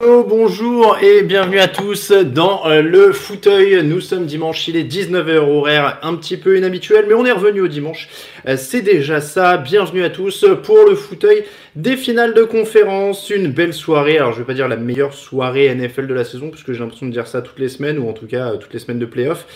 Hello, bonjour et bienvenue à tous dans euh, le fauteuil. Nous sommes dimanche, il est 19h horaire, un petit peu inhabituel, mais on est revenu au dimanche. Euh, C'est déjà ça. Bienvenue à tous pour le fauteuil des finales de conférence. Une belle soirée. Alors, je vais pas dire la meilleure soirée NFL de la saison, parce que j'ai l'impression de dire ça toutes les semaines, ou en tout cas euh, toutes les semaines de playoff.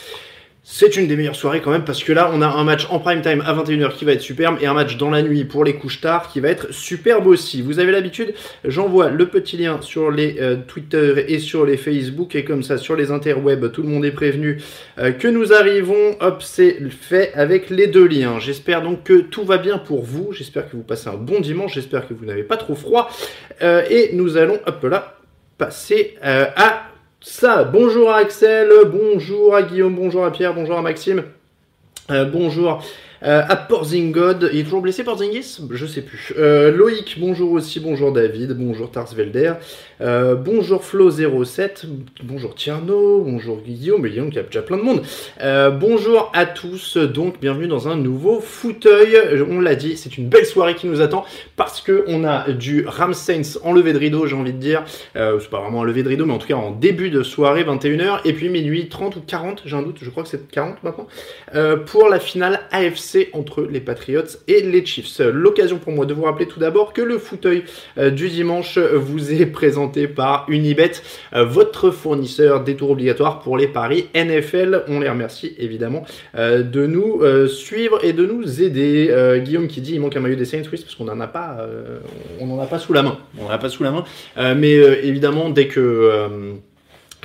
C'est une des meilleures soirées quand même parce que là on a un match en prime time à 21h qui va être superbe et un match dans la nuit pour les couches tard qui va être superbe aussi. Vous avez l'habitude, j'envoie le petit lien sur les euh, Twitter et sur les Facebook et comme ça sur les interwebs tout le monde est prévenu euh, que nous arrivons. Hop, c'est fait avec les deux liens. J'espère donc que tout va bien pour vous. J'espère que vous passez un bon dimanche. J'espère que vous n'avez pas trop froid Euh, et nous allons hop là passer à ça, bonjour à Axel, bonjour à Guillaume, bonjour à Pierre, bonjour à Maxime, euh, bonjour euh, à Porzingod. Il est toujours blessé Porzingis? Je sais plus. Euh, Loïc, bonjour aussi, bonjour David, bonjour Tarsvelder, euh, bonjour Flo07, bonjour Tierno, bonjour Guillaume, mais Guillaume qui a déjà plein de monde. Euh, bonjour à tous, donc bienvenue dans un nouveau fauteuil. On l'a dit, c'est une belle soirée qui nous attend parce que on a du Rams Saints en levée de rideau, j'ai envie de dire. C'est pas vraiment un lever de rideau, mais en tout cas en début de soirée, 21h, et puis minuit 30 ou 40, j'ai un doute, je crois que c'est 40 maintenant, pour la finale AFC entre les Patriots et les Chiefs. L'occasion pour moi de vous rappeler tout d'abord que le fauteuil euh, du dimanche vous est présenté par Unibet, euh, votre fournisseur des tours obligatoires pour les paris NFL. On les remercie évidemment euh, de nous suivre et de nous aider. Guillaume qui dit il manque un maillot des Saints, oui, c'est parce qu'on n'en a pas, on n'en a pas sous la main. On n'en a pas sous la main. Mais évidemment, dès que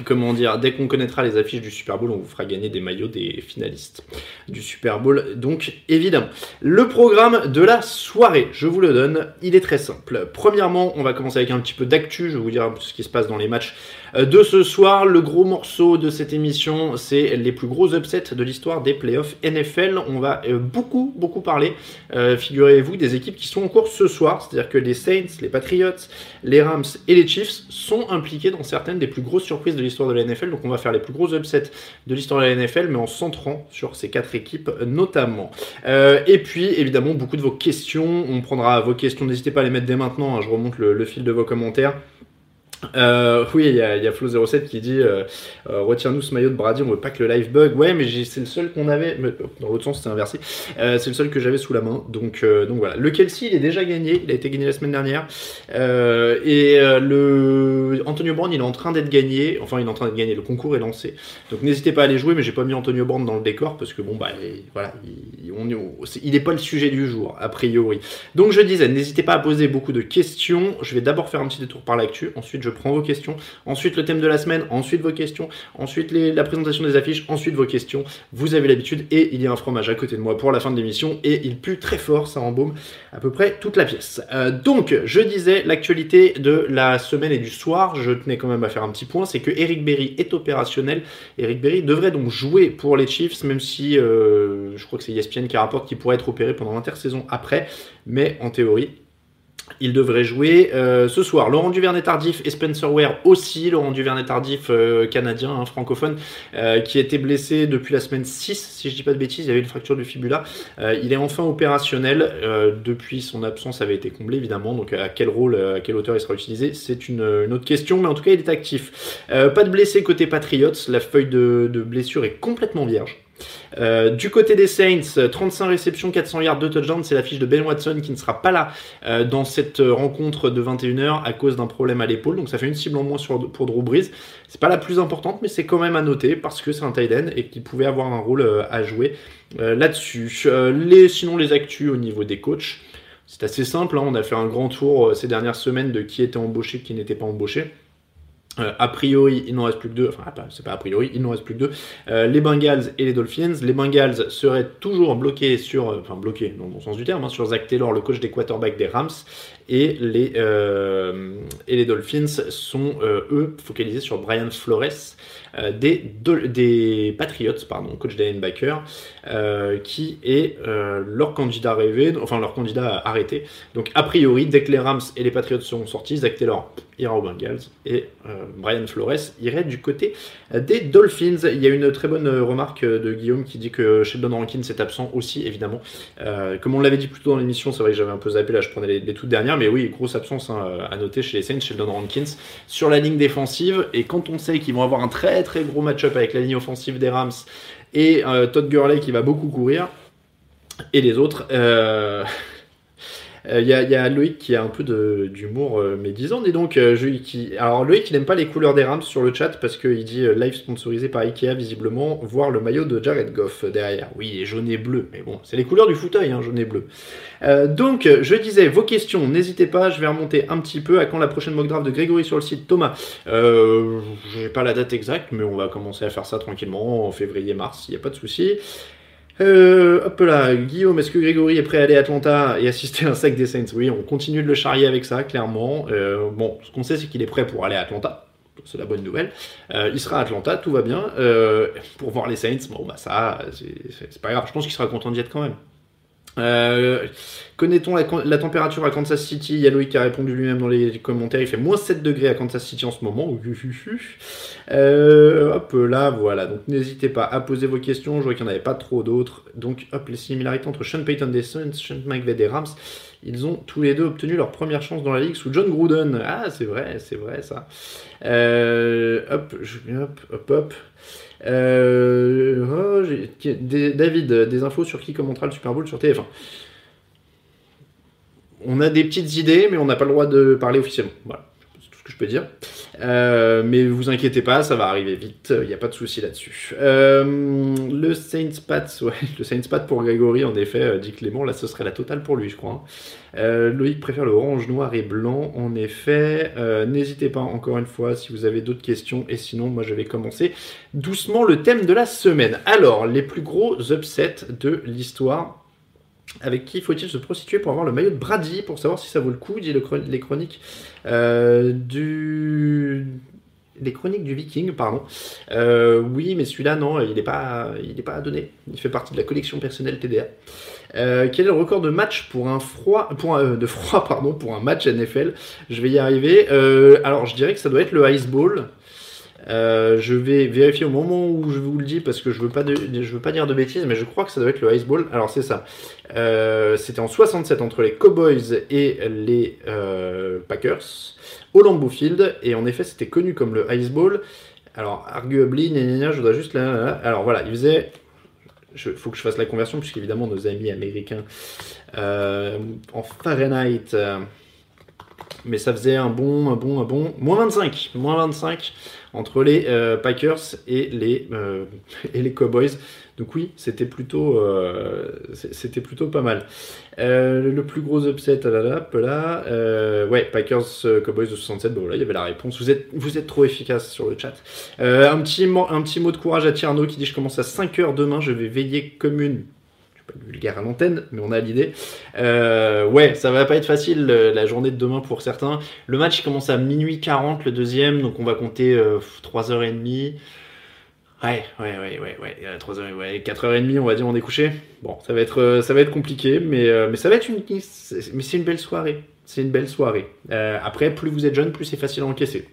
comment dire, dès qu'on connaîtra les affiches du Super Bowl, on vous fera gagner des maillots des finalistes du Super Bowl. Donc, évidemment. Le programme de la soirée, je vous le donne, il est très simple. Premièrement, on va commencer avec un petit peu d'actu. Je vais vous dire ce qui se passe dans les matchs euh, de ce soir. Le gros morceau de cette émission, c'est les plus gros upsets de l'histoire des playoffs NFL. On va euh, beaucoup, beaucoup parler, euh, figurez-vous, des équipes qui sont en course ce soir. C'est-à-dire que les Saints, les Patriots, les Rams et les Chiefs sont impliqués dans certaines des plus grosses surprises de l'histoire de la NFL. Donc on va faire les plus gros upsets de l'histoire de la NFL, mais en centrant sur ces quatre équipes notamment. Euh, et puis, évidemment, beaucoup de vos questions. On prendra vos questions. N'hésitez pas à les mettre dès maintenant. hein. Je remonte le- le fil de vos commentaires. Euh, oui, il y a, il y a Flo07 qui dit euh, euh, Retire-nous ce maillot de Brady, on veut pas que le live bug. Ouais, mais c'est le seul qu'on avait. euh, dans l'autre sens, c'était inversé. Euh, c'est le seul que j'avais sous la main. Donc, euh, donc voilà. Le Kelsey, il est déjà gagné. Il a été gagné la semaine dernière. Et le Antonio Brown, il est en train d'être gagné. Enfin, il est en train d'être gagné. Le concours est lancé. Donc n'hésitez pas à aller jouer, mais j'ai pas mis Antonio Brown dans le décor parce que bon, bah voilà, il, on c'est- pas le sujet du jour, a priori. Donc je disais, n'hésitez pas à poser beaucoup de questions. Je vais d'abord faire un petit détour par l'actu, ensuite je prends vos questions, ensuite le thème de la semaine, ensuite vos questions, ensuite la présentation des affiches, ensuite vos questions. Vous avez l'habitude et il y a un fromage à côté de moi pour la fin de l'émission et il pue très fort, ça embaume à peu près toute la pièce. Euh, donc je disais, l'actualité de la semaine et du soir, je tenais quand même à faire un petit point, c'est que Eric Berry est opérationnel. Eric Berry devrait donc jouer pour les Chiefs, même si euh, je crois que c'est ESPN qui rapporte qu'il pourrait être opéré pendant l'intersaison après, mais en théorie, il devrait jouer euh, ce soir. Laurent Duvernay tardif et Spencer Ware aussi. Laurent Duvernay tardif, euh, canadien, hein, francophone, euh, qui était blessé depuis la semaine 6, si je dis pas de bêtises. Il y avait une fracture du fibula. Euh, il est enfin opérationnel. Depuis, son absence avait été comblée, évidemment. Donc, à quel rôle, à quelle hauteur il sera utilisé, c'est une, autre question. Mais en tout cas, il est actif. Pas de blessé côté Patriots. La feuille de, de blessure est complètement vierge. Euh, du côté des Saints, 35 réceptions, 400 yards, de touchdown, c'est la fiche de Ben Watson qui ne sera pas là euh, dans cette rencontre de 21h à cause d'un problème à l'épaule. Donc ça fait une cible en moins pour Drew Brees. C'est pas la plus importante, mais c'est quand même à noter parce que c'est un tight end et qu'il pouvait avoir un rôle à jouer là-dessus. sinon les actus au niveau des coachs, c'est assez simple. Hein. on a fait un grand tour ces dernières semaines de qui était embauché, qui n'était pas embauché. Euh, a priori, il n'en reste plus que deux. Enfin, c'est pas a priori, il n'en reste plus que deux. Euh, les Bengals et les Dolphins. Les Bengals seraient toujours bloqués sur, euh, enfin bloqués dans le sens du terme, hein, sur Zach Taylor, le coach des quarterbacks des Rams, et les et les Dolphins sont eux focalisés sur Brian Flores, euh, des, Patriots, pardon, coach des linebackers, euh, qui est euh, leur candidat rêvé, enfin leur candidat arrêté. Donc a priori, dès que les Rams et les Patriots seront sortis, Zach Taylor ira aux Bengals et Brian Flores irait du côté des Dolphins. Il y a une très bonne remarque de Guillaume qui dit que Sheldon Rankins est absent aussi, évidemment. comme on l'avait dit plus tôt dans l'émission, c'est vrai que j'avais un peu zappé, là je prenais les, toutes dernières, mais oui, grosse absence hein, à noter chez les Saints, Sheldon Rankins sur la ligne défensive. Et quand on sait qu'ils vont avoir un très très gros match-up avec la ligne offensive des Rams et euh, Todd Gurley qui va beaucoup courir. Et les autres. Euh, il y, a Loïc qui a un peu d'humour médisant. Et donc, qui, alors Loïc, il n'aime pas les couleurs des Rams sur le chat parce qu'il dit live sponsorisé par Ikea, visiblement, voir le maillot de Jared Goff derrière. Oui, jaune et bleu, mais bon, c'est les couleurs du fauteuil, hein, jaune et bleu. Euh, donc, je disais, vos questions, n'hésitez pas, je vais remonter un petit peu à quand la prochaine mock draft de Grégory sur le site. Thomas, euh, je n'ai pas la date exacte, mais on va commencer à faire ça tranquillement en février-mars, il n'y a pas de souci. Euh, hop là, Guillaume, est-ce que Grégory est prêt à aller à Atlanta et assister à un sac des Saints? Oui, on continue de le charrier avec ça, clairement. Euh, bon, ce qu'on sait, c'est qu'il est prêt pour aller à Atlanta. C'est la bonne nouvelle. il sera à Atlanta, tout va bien. pour voir les Saints, bon, bah ça, c'est pas grave. Je pense qu'il sera content d'y être quand même. Euh, Connaît-on la, température à Kansas City? Il y a qui a répondu lui-même dans les commentaires. Il fait moins 7 degrés à Kansas City en ce moment. Euh, hop là, voilà. Donc n'hésitez pas à poser vos questions. Je vois qu'il n'y en avait pas trop d'autres. Donc hop, les similarités entre Sean Payton des Suns, Sean McVay des Rams. Ils ont tous les deux obtenu leur première chance dans la ligue sous John Gruden. Ah, c'est vrai, c'est vrai ça. Euh, hop, hop, hop, hop. David, des infos sur qui commentera le Super Bowl sur TF1 On a des petites idées, mais on n'a pas le droit de parler officiellement. Voilà, que je peux dire. Euh, mais vous inquiétez pas, ça va arriver vite, il n'y a pas de souci là-dessus. Euh, le Saints Pat, ouais, le Saints Pat pour Grégory, en effet, euh, dit Clément, là ce serait la totale pour lui, je crois. Hein. Loïc préfère le orange, noir et blanc, en effet. N'hésitez pas, encore une fois, si vous avez d'autres questions, et sinon, moi je vais commencer doucement le thème de la semaine. Alors, les plus gros upsets de l'histoire avec qui faut-il se prostituer pour avoir le maillot de Brady Pour savoir si ça vaut le coup, dit les chroniques euh, du. Les chroniques du Viking, pardon. Euh, oui, mais celui-là, non, il n'est pas, il pas à donner. Il fait partie de la collection personnelle TDA. Euh, quel est le record de match pour un froid, pour de froid, pardon, pour un match NFL Je vais y arriver. alors, je dirais que ça doit être le Ice Ball. Euh, je vais vérifier au moment où je vous le dis parce que je veux pas veux pas dire de bêtises, mais je crois que ça doit être le Ice Ball. Alors c'est ça. Euh, c'était en 67 entre les Cowboys et les euh, Packers au Lambeau Field et en effet c'était connu comme le Ice Ball. Alors arguably, je voudrais juste là, Alors voilà, il faisait il faut que je fasse la conversion, puisqu'évidemment nos amis américains en Fahrenheit, mais ça faisait un bon, un bon, un bon, moins 25, moins 25 entre les euh, Packers et les, euh, et les Cowboys. Donc oui, c'était plutôt, euh, c'était plutôt pas mal. le plus gros upset, ah là, là, là ouais, Packers Cowboys de 67. Bon là, il y avait la réponse. Vous êtes, vous êtes trop efficace sur le chat. un petit, un petit mot de courage à Tierno qui dit je commence à 5 h demain. Je vais veiller comme une pas vulgaire à l'antenne, mais on a l'idée. Euh, ouais, ça va pas être facile la journée de demain pour certains. Le match commence à minuit 40, le deuxième, donc on va compter 3h30. Euh, ouais, ouais, ouais, ouais, ouais, 3h, ouais, 4h30, on va dire, on est couché. Bon, ça va être, euh, ça va être compliqué, mais, mais ça va être une, mais c'est une belle soirée. C'est une belle soirée. après, plus vous êtes jeune, plus c'est facile à encaisser.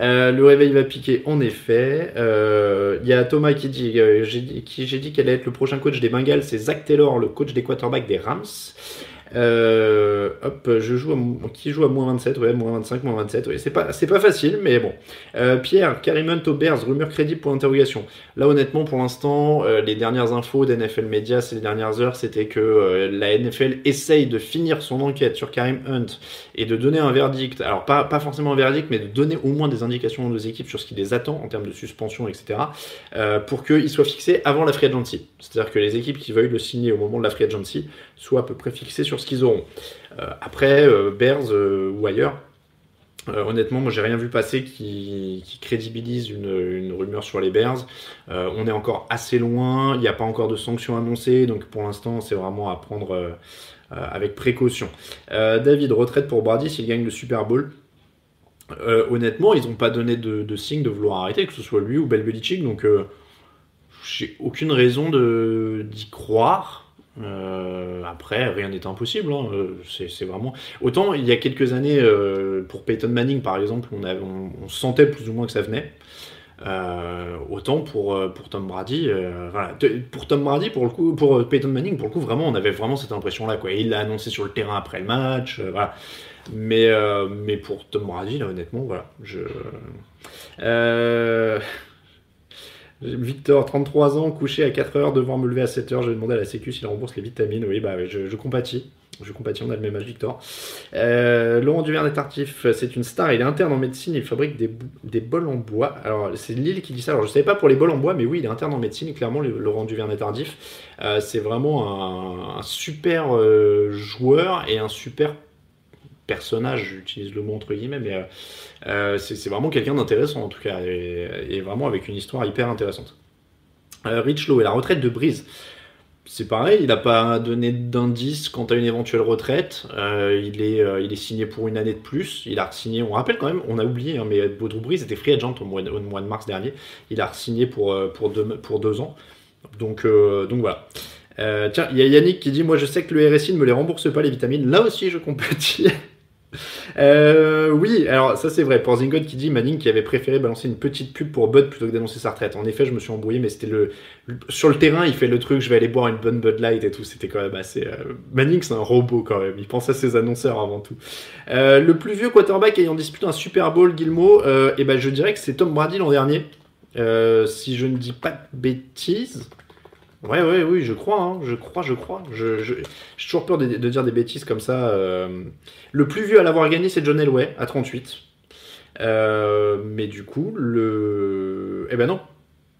Euh, le réveil va piquer en effet. Il euh, y a Thomas qui dit, euh, j'ai dit, qu'elle allait être le prochain coach des Bengals, c'est Zach Taylor, le coach des quarterbacks des Rams. Euh, hop, je joue qui joue à moins 27, ouais, moins 25, moins 27, ouais, c'est pas, c'est pas facile, mais bon. Euh, Pierre, Karim Hunt Bears, rumeur crédible pour interrogation. Là, honnêtement, pour l'instant, euh, les dernières infos d'NFL Media ces dernières heures, c'était que euh, la NFL essaye de finir son enquête sur Karim Hunt et de donner un verdict. Alors, pas, pas forcément un verdict, mais de donner au moins des indications aux équipes sur ce qui les attend en termes de suspension, etc. Pour qu'il soit fixé avant la free agency. C'est-à-dire que les équipes qui veuillent le signer au moment de la free agency soient à peu près fixées sur ce qu'ils auront. Euh, après, euh, Bears euh, ou ailleurs, honnêtement, moi j'ai rien vu passer qui, crédibilise une, rumeur sur les Bears. On est encore assez loin, il n'y a pas encore de sanctions annoncées, donc pour l'instant c'est vraiment à prendre avec précaution. David, retraite pour Brady s'il gagne le Super Bowl. honnêtement, ils n'ont pas donné de, signe de vouloir arrêter, que ce soit lui ou Bel Belichick, donc j'ai aucune raison d'y croire. Euh, après, rien n'est impossible. Hein. C'est vraiment. Autant il y a quelques années, euh, pour Peyton Manning par exemple, on, sentait plus ou moins que ça venait. Euh, autant pour, pour Tom Brady. Pour Tom Brady, pour le coup, pour Peyton Manning, pour le coup, vraiment, on avait vraiment cette impression-là. Quoi. Il l'a annoncé sur le terrain après le match. voilà. Mais, mais pour Tom Brady, là, honnêtement, voilà. Je. Victor, 33 ans, couché à 4 heures, devant me lever à 7 heures. Je vais demander à la Sécu s'il rembourse les vitamines. Oui, bah je, je compatis. Je compatis, on a le même âge, Victor. Euh, Laurent Duverne est tardif, c'est une star, il est interne en médecine, il fabrique des, bols en bois. Alors, c'est Lille qui dit ça, alors je ne savais pas pour les bols en bois, mais oui, il est interne en médecine, clairement, Laurent Duverne est tardif. Euh, c'est vraiment un, un super euh, joueur et un super personnage, j'utilise le mot entre guillemets, mais euh, euh, c'est vraiment quelqu'un d'intéressant en tout cas, et, vraiment avec une histoire hyper intéressante. Euh, Rich Lowe et la retraite de Brise. C'est pareil, il n'a pas donné d'indice quant à une éventuelle retraite. Il, est, il est signé pour une année de plus. Il a signé, on rappelle quand même, on a oublié, hein, mais Baudrou Brise était free agent au mois, au mois de mars dernier. Il a signé pour, pour, deux, pour deux ans. Donc, donc voilà. Tiens, il y a Yannick qui dit Moi je sais que le RSI ne me les rembourse pas les vitamines. Là aussi je compatis. Euh, oui, alors ça c'est vrai. Pour Zingod qui dit Manning qui avait préféré balancer une petite pub pour Bud plutôt que d'annoncer sa retraite. En effet, je me suis embrouillé, mais c'était le, sur le terrain, il fait le truc. Je vais aller boire une bonne Bud Light et tout. C'était quand même assez. Euh... Manning, c'est un robot quand même. Il pense à ses annonceurs avant tout. Euh, le plus vieux quarterback ayant disputé un Super Bowl, Gilmo, et ben je dirais que c'est Tom Brady l'an dernier. Si je ne dis pas de bêtises. Ouais, ouais, oui, je crois, hein, je crois, je crois. Je, je, j'ai toujours peur de, dire des bêtises comme ça. Euh, le plus vieux à l'avoir gagné, c'est John Elway, à 38. Euh, mais du coup, le. Eh ben non.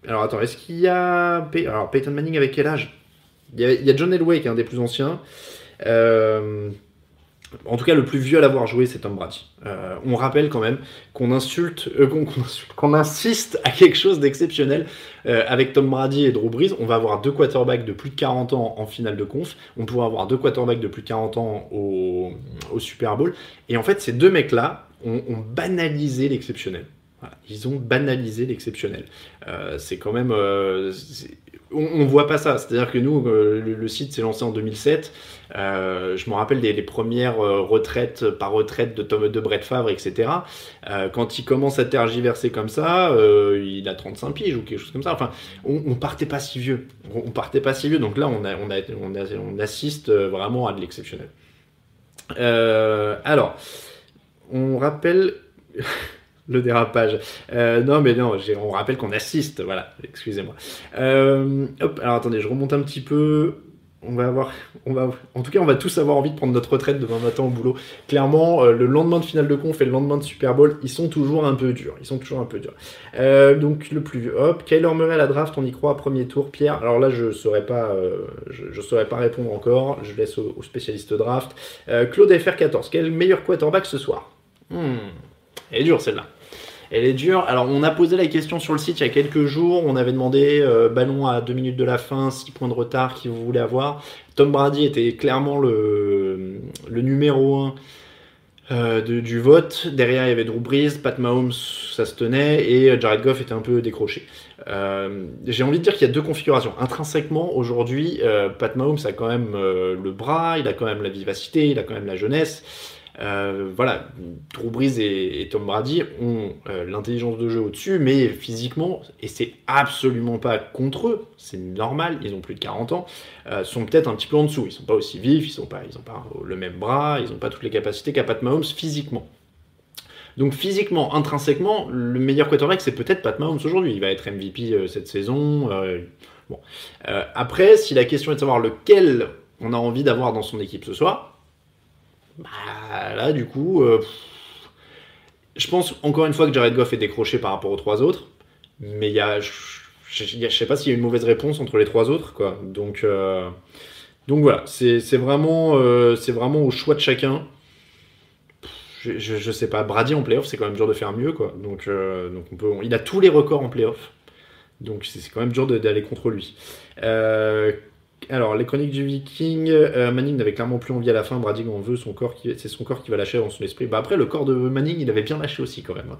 Alors attends, est-ce qu'il y a. Alors Peyton Manning avec quel âge? Il y, a, il y, a, John Elway qui est un des plus anciens. Euh... En tout cas, le plus vieux à l'avoir joué, c'est Tom Brady. Euh, on rappelle quand même qu'on insulte, euh, qu'on qu insiste à quelque chose d'exceptionnel euh, avec Tom Brady et Drew Brees. On va avoir deux quarterbacks de plus de 40 ans en finale de conf. On pourra avoir deux quarterbacks de plus de 40 ans au, Super Bowl. Et en fait, ces deux mecs-là ont, banalisé l'exceptionnel. Ils ont banalisé l'exceptionnel. Euh, c'est quand même. Euh, on, voit pas ça. C'est-à-dire que nous, euh, le, site s'est lancé en 2007. Euh, je me rappelle des les premières retraites par retraite de Tom de Brett Favre, etc. quand il commence à tergiverser comme ça, il a 35 piges ou quelque chose comme ça. Enfin, on, partait pas si vieux. On, partait pas si vieux. Donc là, on assiste vraiment à de l'exceptionnel. alors, on rappelle. Le dérapage. Euh, non, mais non, on rappelle qu'on assiste, voilà, excusez-moi. Euh, hop, alors attendez, je remonte un petit peu. On va avoir, on va, en tout cas, on va tous avoir envie de prendre notre retraite demain matin au boulot. Clairement, euh, le lendemain de finale de conf et le lendemain de Super Bowl, ils sont toujours un peu durs. Ils sont toujours un peu durs. Donc le plus vieux, hop, Kyler Murray à la draft, on y croit premier tour. Pierre, alors là, je saurais pas, je, saurais pas répondre encore. Je laisse aux au spécialistes draft. Claude FR14, quel meilleur quarterback ce soir? Hmm. Elle est dure celle-là. Elle est dure. Alors, on a posé la question sur le site il y a quelques jours. On avait demandé euh, ballon à 2 minutes de la fin, 6 points de retard qui vous voulez avoir. Tom Brady était clairement le, numéro 1 euh, du vote. Derrière, il y avait Drew Brees, Pat Mahomes, ça se tenait, et Jared Goff était un peu décroché. Euh, J'ai envie de dire qu'il y a deux configurations. Intrinsèquement, aujourd'hui, euh, Pat Mahomes a quand même le bras, il a quand même la vivacité, il a quand même la jeunesse. Voilà, Drew et, Tom Brady ont l'intelligence de jeu au-dessus, mais physiquement, et c'est absolument pas contre eux, c'est normal, ils ont plus de 40 ans, sont peut-être un petit peu en dessous. Ils sont pas aussi vifs, ils sont pas, ils ont pas le même bras, ils ont pas toutes les capacités qu'a Pat Mahomes physiquement. Donc physiquement, intrinsèquement, le meilleur quarterback, c'est peut-être Pat Mahomes aujourd'hui. Il va être MVP euh, cette saison. Euh, bon. Euh, après, si la question est de savoir lequel on a envie d'avoir dans son équipe ce soir, bah là, du coup, je pense encore une fois que Jared Goff est décroché par rapport aux trois autres. Mais il y a, je, ne sais pas s'il y a une mauvaise réponse entre les trois autres, quoi. Donc, donc voilà, c'est vraiment, c'est vraiment au choix de chacun je, je, sais pas. Brady en playoff, c'est quand même dur de faire mieux, quoi. Donc, euh, donc on peut, il a tous les records en playoff. Donc c'est quand même dur d'aller contre lui. Euh, alors, les chroniques du Viking, euh, Manning n'avait clairement plus envie à la fin. Brady en veut, son corps c'est son corps qui va lâcher dans son esprit. Bah après, le corps de Manning, il avait bien lâché aussi quand même.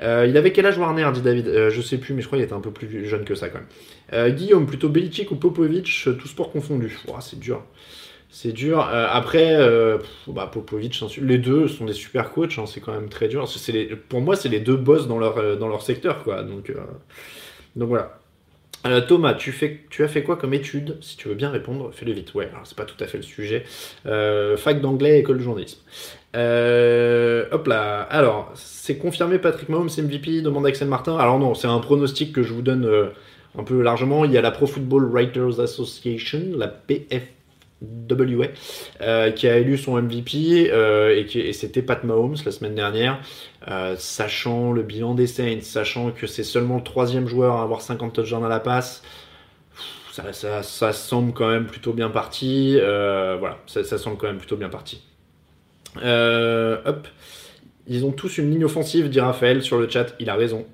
Hein. il avait quel âge Warner, dit David? Je sais plus, mais je crois qu'il était un peu plus jeune que ça quand même. Guillaume, plutôt Belichick ou Popovic, tout sport confondu. c'est dur. C'est dur. Euh, après, euh, bah, Popovic, les deux sont des super coachs. Hein, c'est quand même très dur. Pour moi, c'est les deux boss dans leur, euh, dans leur secteur. Quoi. Donc, donc voilà. Thomas, tu, as fait quoi comme étude Si tu veux bien répondre, fais-le vite. Ouais, alors c'est pas tout à fait le sujet. fac d'anglais, école de journalisme. hop là. Alors, c'est confirmé Patrick Mahomes MVP Demande Axel Martin. Alors non, c'est un pronostic que je vous donne un peu largement. Il y a la Pro Football Writers Association, la PF WA, euh, qui a élu son MVP euh, et, c'était Pat Mahomes la semaine dernière. Euh, sachant le bilan des Saints, sachant que c'est seulement le troisième joueur à avoir 50 touchdowns à la passe, ça, semble quand même plutôt bien parti. voilà, ça, semble quand même plutôt bien parti. hop. Ils ont tous une ligne offensive, dit Raphaël sur le chat. Il a raison.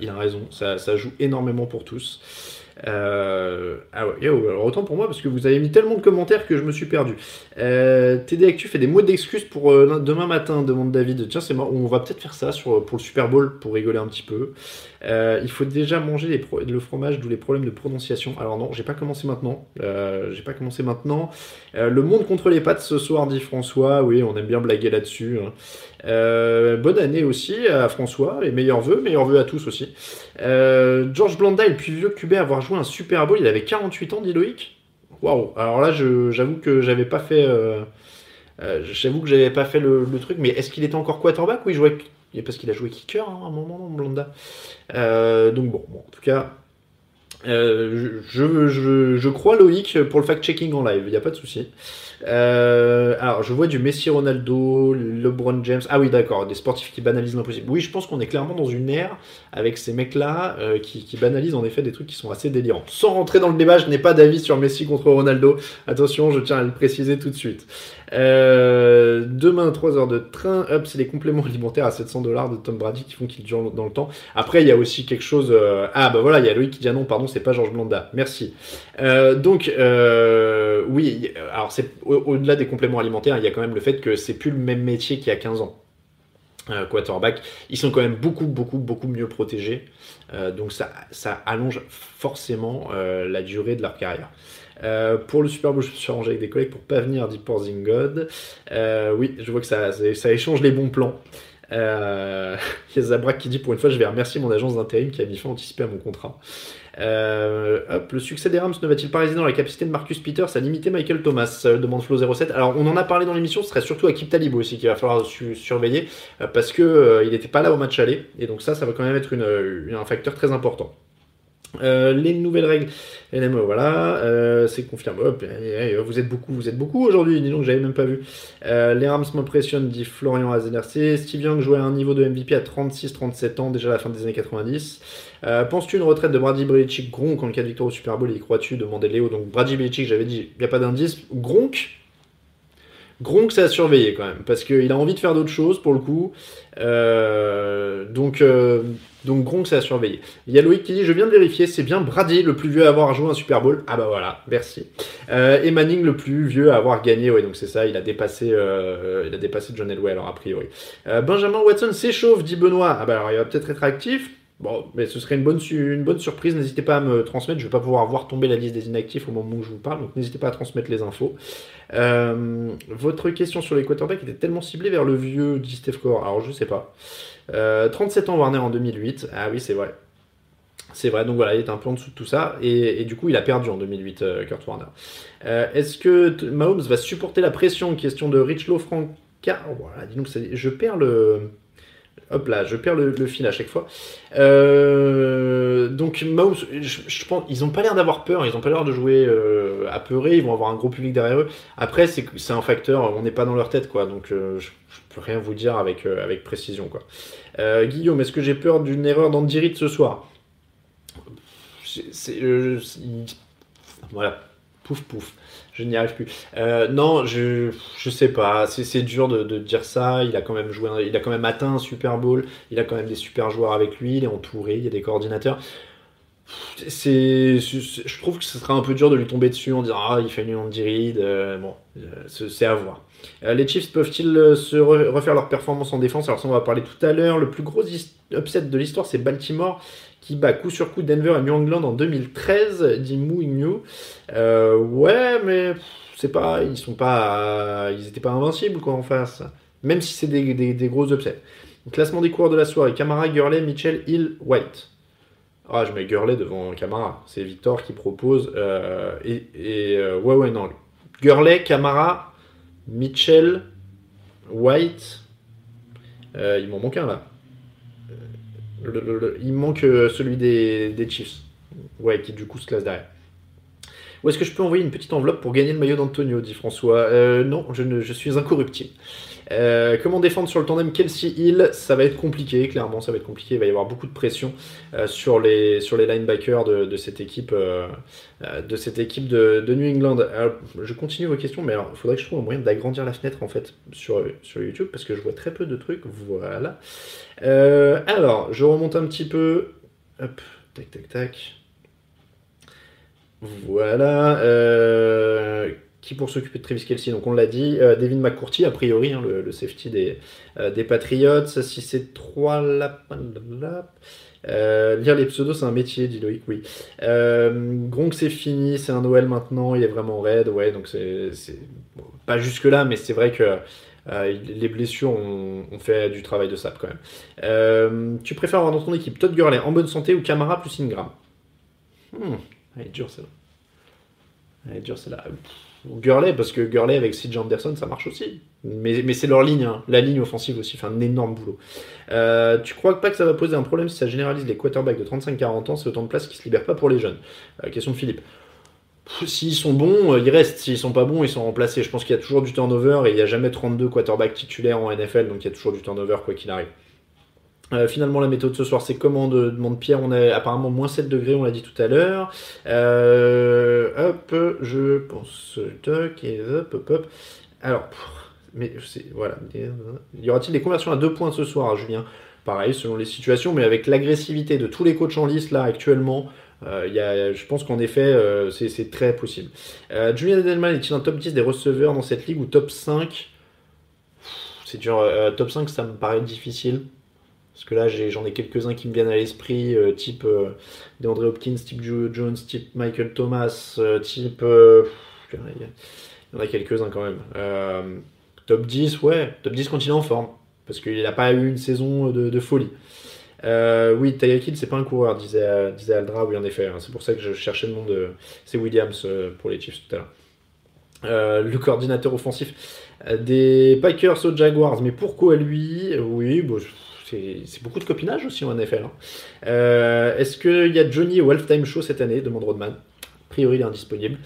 il a raison. Ça, joue énormément pour tous. Euh, ah ouais, alors autant pour moi parce que vous avez mis tellement de commentaires que je me suis perdu. Euh, TD Actu fait des mots d'excuses pour euh, demain matin, demande David. Tiens, c'est On va peut-être faire ça sur, pour le Super Bowl pour rigoler un petit peu. Euh, il faut déjà manger le fromage, d'où les problèmes de prononciation. Alors non, j'ai pas commencé maintenant. j'ai pas commencé maintenant. le monde contre les pattes ce soir, dit François. Oui, on aime bien blaguer là-dessus. Hein. Bonne année aussi à François et meilleurs vœux, meilleurs vœux à tous aussi. George Blanda est le plus vieux QB à avoir joué un Super Bowl. Il avait 48 ans, dit Loïc. Waouh. Alors là, j'avoue que j'avais pas fait. Euh, euh, j'avoue que j'avais pas fait le, truc, mais est-ce qu'il était encore quarterback? Ou il jouait parce qu'il a joué kicker hein, à un moment, Blanda. Euh, donc bon, en tout cas, je, je, je, crois Loïc pour le fact-checking en live, il n'y a pas de souci. Euh, alors, je vois du Messi Ronaldo, LeBron James. Ah oui, d'accord, des sportifs qui banalisent l'impossible. Oui, je pense qu'on est clairement dans une ère avec ces mecs-là euh, qui, banalisent en effet des trucs qui sont assez délirants. Sans rentrer dans le débat, je n'ai pas d'avis sur Messi contre Ronaldo. Attention, je tiens à le préciser tout de suite. Euh, demain, 3 heures de train. Hop, c'est les compléments alimentaires à 700 dollars de Tom Brady qui font qu'il dure dans le temps. Après, il y a aussi quelque chose. Euh, ah, bah voilà, il y a Loïc qui dit ah non, pardon, c'est pas Georges Blanda. Merci. Euh, donc, oui, alors c'est au-delà des compléments alimentaires, il y a quand même le fait que c'est plus le même métier qu'il y a 15 ans. quarterback, ils sont quand même beaucoup, beaucoup, beaucoup mieux protégés. donc ça, ça allonge forcément la durée de leur carrière. Euh, pour le Super Bowl, je me suis arrangé avec des collègues pour pas venir, dit Porzingod. Euh, oui, je vois que ça, échange les bons plans. Euh, il y a Zabrak qui dit pour une fois, je vais remercier mon agence d'intérim qui a mis fin anticipé à mon contrat. Hop, le succès des Rams ne va-t-il pas résider dans la capacité de Marcus Peters à limiter Michael Thomas Demande Flo07. Alors, on en a parlé dans l'émission, ce serait surtout Akip Talib aussi qu'il va falloir surveiller parce que il n'était pas là au match aller et donc ça, ça va quand même être un facteur très important. Euh, les nouvelles règles NMO, voilà, euh, c'est confirmé. vous êtes beaucoup, vous êtes beaucoup aujourd'hui, dis donc, j'avais même pas vu. Euh, les Rams m'impressionnent, dit Florian AZNRC. Steve Young jouait à un niveau de MVP à 36-37 ans, déjà à la fin des années 90. Penses-tu une retraite de Brady Belichick Gronk en cas de victoire au Super Bowl? Y crois-tu? demandait Léo. Donc Brady Belichick, j'avais dit, il n'y a pas d'indice. Gronk, Gronk, c'est à surveiller quand même, parce qu'il a envie de faire d'autres choses pour le coup. Euh, donc, euh, donc Gronk, c'est à surveiller. Il y a Loïc qui dit Je viens de vérifier, c'est bien Brady le plus vieux à avoir joué un Super Bowl. Ah bah voilà, merci. Euh, et Manning le plus vieux à avoir gagné. Oui, donc c'est ça, il a dépassé, il a dépassé John Elway, alors a priori. Benjamin Watson s'échauffe, dit Benoît. Ah bah alors il va peut-être être actif. Bon, mais ce serait une bonne, une bonne surprise. N'hésitez pas à me transmettre. Je vais pas pouvoir voir tomber la liste des inactifs au moment où je vous parle, donc n'hésitez pas à transmettre les infos. Euh, votre question sur les quarterbacks était tellement ciblée vers le vieux dit Steve Alors, je sais pas. 37 ans Warner en 2008. Ah oui, c'est vrai. C'est vrai, donc voilà, il est un peu en dessous de tout ça, et, du coup, il a perdu en 2008, Kurt Warner. Est-ce que Mahomes va supporter la pression? Question de Richlow Franca. Oh, voilà, dis donc, je perds le. Hop là, je perds le, fil à chaque fois. Euh, donc je, pense, ils ont pas l'air d'avoir peur, ils ont pas l'air de jouer euh, apeurés, ils vont avoir un gros public derrière eux. Après, c'est un facteur, on n'est pas dans leur tête, quoi. Donc euh, je, peux rien vous dire avec avec précision, quoi. Guillaume, est-ce que j'ai peur d'une erreur d'Andirit ce soir? Voilà, pouf pouf je n'y arrive plus. Euh, non, je je sais pas. C'est dur de, dire ça. Il a quand même joué, il a quand même atteint un Super Bowl. Il a quand même des super joueurs avec lui. Il est entouré. Il y a des coordinateurs. C'est, je trouve que ce sera un peu dur de lui tomber dessus en disant ah il fait une Andy euh, bon, euh, c'est à voir. les Chiefs peuvent-ils se refaire leur performance en défense? Alors ça on va parler tout à l'heure. Le plus gros upset de l'histoire c'est Baltimore qui bat coup sur coup Denver et New England en 2013, dit Mouignou. Euh, ouais, mais c'est pas, ils sont pas, ils étaient pas invincibles quoi en face. Même si c'est des, des, gros upsets. classement des coureurs de la soirée Camara, Gurley, Mitchell, Hill, White. Ah, je mets Gurley devant Camara. C'est Victor qui propose. Euh, et, euh, ouais, ouais, non. Gurley, Camara, Mitchell, White. il m'en manque un là il manque euh, celui des, Chiefs. Ouais, qui du coup se classe derrière. Où est-ce que je peux envoyer une petite enveloppe pour gagner le maillot d'Antonio dit François. Euh, non, je, suis incorruptible. Euh, comment défendre sur le tandem Kelsey Hill? Ça va être compliqué, clairement, ça va être compliqué. Il va y avoir beaucoup de pression euh, sur, les, linebackers de, cette équipe, euh, de, cette équipe de, New England. je continue vos questions, mais il faudrait que je trouve un moyen d'agrandir la fenêtre en fait sur, YouTube parce que je vois très peu de trucs. Voilà. alors, je remonte un petit peu. Tac, tac, tac. Voilà qui pour s'occuper de Travis Kelsey Donc on l'a dit, euh, Devin McCourty, a priori, hein, le, safety des, euh, des Patriots. Si c'est trois lapins. Euh, lire les pseudos, c'est un métier, dit Loïc, oui. Gronk, c'est fini, c'est un Noël maintenant, il est vraiment raide, ouais, donc c'est. pas jusque-là, mais c'est vrai que. les blessures ont, fait du travail de sap quand même. tu préfères avoir dans ton équipe Todd Gurley en bonne santé ou Camara plus Ingram? Hmm, Elle est dure celle-là. Elle est dure celle-là. Gurley, parce que Gurley avec CJ Anderson, ça marche aussi. Mais, mais c'est leur ligne, hein. la ligne offensive aussi fait un énorme boulot. Euh, tu crois pas que ça va poser un problème si ça généralise les quarterbacks de 35-40 ans, c'est autant de place qui se libère pas pour les jeunes euh, Question de Philippe. S'ils sont bons, euh, ils restent. S'ils sont pas bons, ils sont remplacés. Je pense qu'il y a toujours du turnover et il n'y a jamais 32 quarterbacks titulaires en NFL, donc il y a toujours du turnover quoi qu'il arrive. Euh, finalement, la méthode ce soir, c'est comment de, demande Pierre. On est apparemment moins 7 degrés, on l'a dit tout à l'heure. Euh, hop, je pense. Toc, et hop, hop, hop. Alors, mais voilà. Y aura-t-il des conversions à deux points ce soir, Julien? Pareil, selon les situations, mais avec l'agressivité de tous les coachs en lice là actuellement. Euh, y a, je pense qu'en effet, c'est très possible. Julien Edelman est-il un top 10 des receveurs dans cette ligue ou top 5 C'est dur. top 5, ça me paraît difficile. Parce que là, j'en ai, quelques-uns qui me viennent à l'esprit, euh, type euh, DeAndre Hopkins, type Joe Jones, type Michael Thomas, euh, type. il y en a quelques-uns quand même. top 10, ouais, top 10 quand il est en forme. Parce qu'il n'a pas eu une saison de, folie. oui, Tyreek c'est pas un coureur, disait, disait Aldra, oui, en effet. Hein. c'est pour ça que je cherchais le nom de. C'est Williams pour les Chiefs tout à l'heure. le coordinateur offensif des Packers aux Jaguars, mais pourquoi lui? Oui, bon, c'est beaucoup de copinage aussi en NFL. Hein. Euh, est-ce qu'il y a Johnny au Halftime Show cette année demande Rodman. A priori, il est indisponible.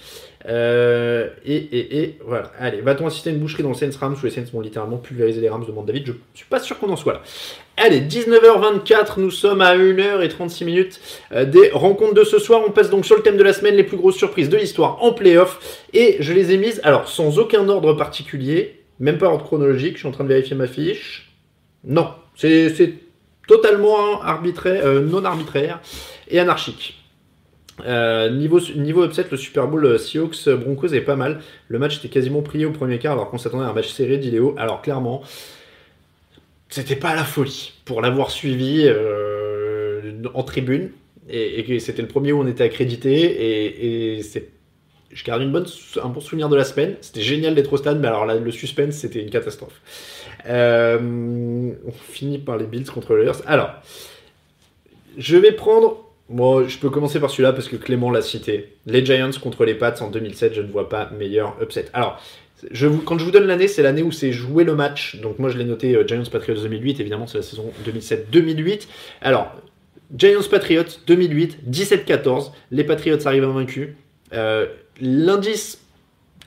Euh, et, et, et, voilà. Allez, va-t-on assister à une boucherie dans le Saints Rams où les Saints vont littéralement pulvériser les Rams demande David. Je suis pas sûr qu'on en soit là. Allez, 19h24, nous sommes à 1h36 minutes euh, des rencontres de ce soir. On passe donc sur le thème de la semaine, les plus grosses surprises de l'histoire en playoff. Et je les ai mises, alors sans aucun ordre particulier, même pas ordre chronologique, je suis en train de vérifier ma fiche. Non, c'est totalement arbitraire, euh, non arbitraire et anarchique. Euh, niveau, upset, le Super Bowl euh, Seahawks Broncos est pas mal. Le match était quasiment prié au premier quart alors qu'on s'attendait à un match serré d'Iléo. Alors clairement, c'était pas la folie. Pour l'avoir suivi, en tribune et, c'était le premier où on était accrédité et, je garde une bonne, un bon souvenir de la semaine. C'était génial d'être au stade, mais alors le suspense, c'était une catastrophe. On finit par les Bills contre les Raiders. Alors, je vais prendre moi, je peux commencer par celui-là parce que Clément l'a cité. Les Giants contre les Pats en 2007, je ne vois pas meilleur upset. Alors, quand je vous donne l'année, c'est l'année où c'est joué le match. Donc moi, je l'ai noté euh, Giants Patriots 2008. Évidemment, c'est la saison 2007-2008. Alors, Giants Patriots 2008, 17-14. Les Patriots arrivent invaincus. Euh, L'indice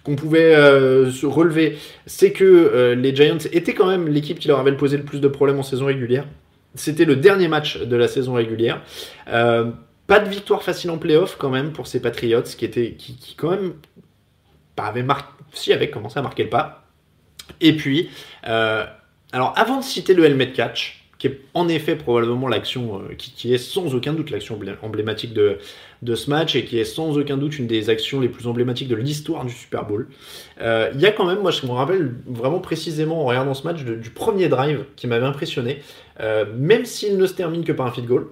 qu'on pouvait euh, relever, c'est que euh, les Giants étaient quand même l'équipe qui leur avait posé le plus de problèmes en saison régulière. C'était le dernier match de la saison régulière. Euh, pas de victoire facile en playoff quand même pour ces Patriots qui étaient qui, quand même pas avait marqué, si commencé à marquer le pas. Et puis, alors avant de citer le helmet catch, qui est en effet probablement l'action euh, qui, est sans aucun doute l'action emblématique de, ce match et qui est sans aucun doute une des actions les plus emblématiques de l'histoire du Super Bowl. Euh, il y a quand même, moi je me rappelle vraiment précisément en regardant ce match du premier drive qui m'avait impressionné, euh, même s'il ne se termine que par un feed goal,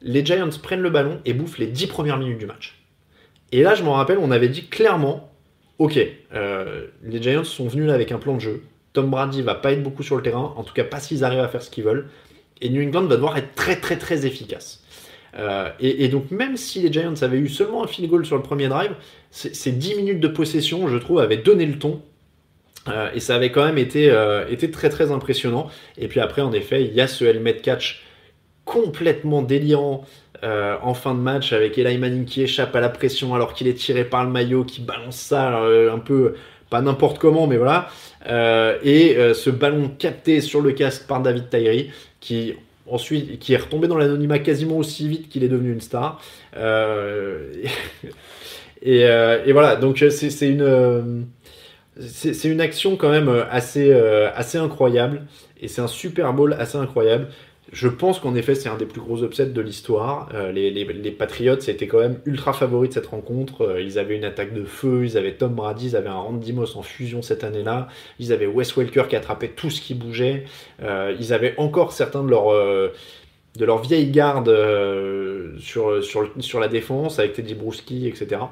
les Giants prennent le ballon et bouffent les 10 premières minutes du match. Et là je me rappelle, on avait dit clairement, ok, les Giants sont venus là avec un plan de jeu, Tom Brady va pas être beaucoup sur le terrain, en tout cas pas s'ils arrivent à faire ce qu'ils veulent. Et New England va devoir être très très très efficace. Euh, et, donc même si les Giants avaient eu seulement un field goal sur le premier drive, ces 10 minutes de possession, je trouve, avaient donné le ton. Euh, et ça avait quand même été, euh, été très très impressionnant. Et puis après, en effet, il y a ce helmet catch complètement délirant en fin de match avec Eli Manning qui échappe à la pression alors qu'il est tiré par le maillot, qui balance ça un peu, pas n'importe comment, mais voilà. et ce ballon capté sur le casque par David Tyree qui ensuite qui est retombé dans l'anonymat quasiment aussi vite qu'il est devenu une star. Euh, euh, et, voilà, donc c'est une c'est une action quand même assez assez incroyable et c'est un Super Bowl assez incroyable. Je pense qu'en effet, c'est un des plus gros upsets de l'histoire. Euh, les, les, Patriots étaient quand même ultra favoris de cette rencontre. Euh, ils avaient une attaque de feu, ils avaient Tom Brady, ils avaient un Randy Moss en fusion cette année-là. Ils avaient Wes Welker qui attrapait tout ce qui bougeait. Euh, ils avaient encore certains de leurs de leur sur, sur, la défense avec Teddy Bruschi, etc.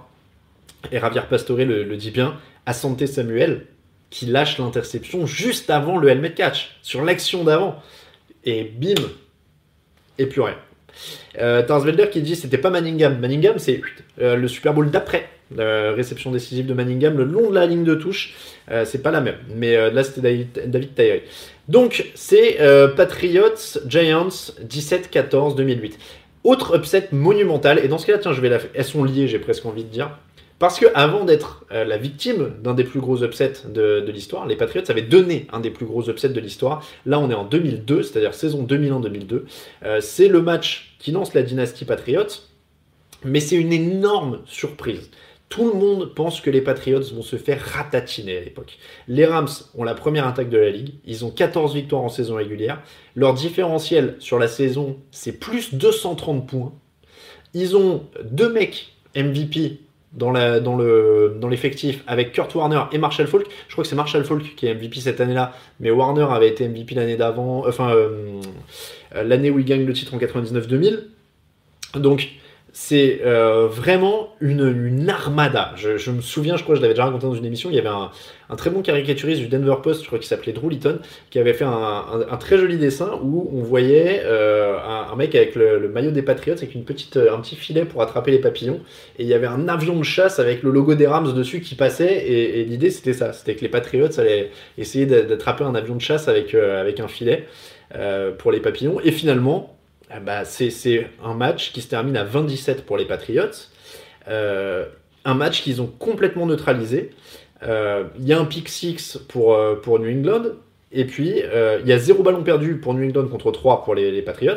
Et Javier Pastore le, le dit bien, à Santé Samuel, qui lâche l'interception juste avant le helmet catch, sur l'action d'avant et bim, et plus rien. Euh, Tarsvelder qui dit c'était pas Manningham. Manningham, c'est euh, le Super Bowl d'après. La réception décisive de Manningham le long de la ligne de touche, euh, c'est pas la même. Mais euh, là, c'était David, David. Donc, c'est Patriots Giants 17-14 2008. Autre upset monumental, et dans ce cas-là, tiens, je vais la... elles sont liées, j'ai presque envie de dire. Parce que avant d'être euh, la victime d'un des plus gros upsets de, l'histoire, les Patriots avaient donné un des plus gros upsets de l'histoire. Là, on est en 2002, c'est-à-dire saison 2001-2002. Euh, c'est le match qui lance la dynastie Patriots, mais c'est une énorme surprise. Tout le monde pense que les Patriots vont se faire ratatiner à l'époque. Les Rams ont la première attaque de la ligue. Ils ont 14 victoires en saison régulière. Leur différentiel sur la saison, c'est plus 230 points. Ils ont deux mecs MVP dans, le, dans l'effectif avec Kurt Warner et Marshall Falk. Je crois que c'est Marshall Falk qui est MVP cette année-là, mais Warner avait été MVP l'année d'avant, enfin euh, l'année où il gagne le titre en 99-2000. Donc c'est euh, vraiment une, armada. Je, me souviens, je crois que je l'avais déjà raconté dans une émission, il y avait un, très bon caricaturiste du Denver Post, je crois qu'il s'appelait Drew Litton, qui avait fait un, très joli dessin où on voyait euh, un, mec avec le, maillot des Patriots avec une petite, euh, un petit filet pour attraper les papillons, et il y avait un avion de chasse avec le logo des Rams dessus qui passait, et, l'idée c'était ça, c'était que les Patriots allaient essayer d'attraper un avion de chasse avec, avec un filet pour les papillons, et finalement, bah, c'est un match qui se termine à 27 pour les Patriots. Euh, un match qu'ils ont complètement neutralisé. Euh, il y a un pick 6 pour, euh, pour New England. Et puis, il y a zéro ballon perdu pour New England contre 3 pour les Patriots.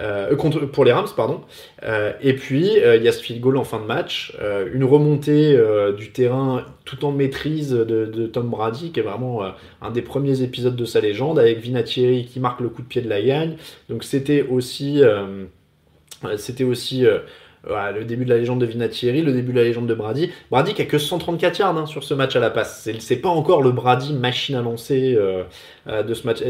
Euh, contre, pour les Rams, pardon. Euh, et puis, euh, il y a ce field goal en fin de match, une remontée du terrain tout en maîtrise de, Tom Brady, qui est vraiment un des premiers épisodes de sa légende, avec Vinatieri qui marque le coup de pied de la gagne. Donc, c'était aussi, c'était aussi le début de la légende de Vinatieri, le début de la légende de Brady. Brady qui a que 134 yards hein, sur ce match à la passe. C'est pas encore le Brady machine à lancer euh, euh, de ce match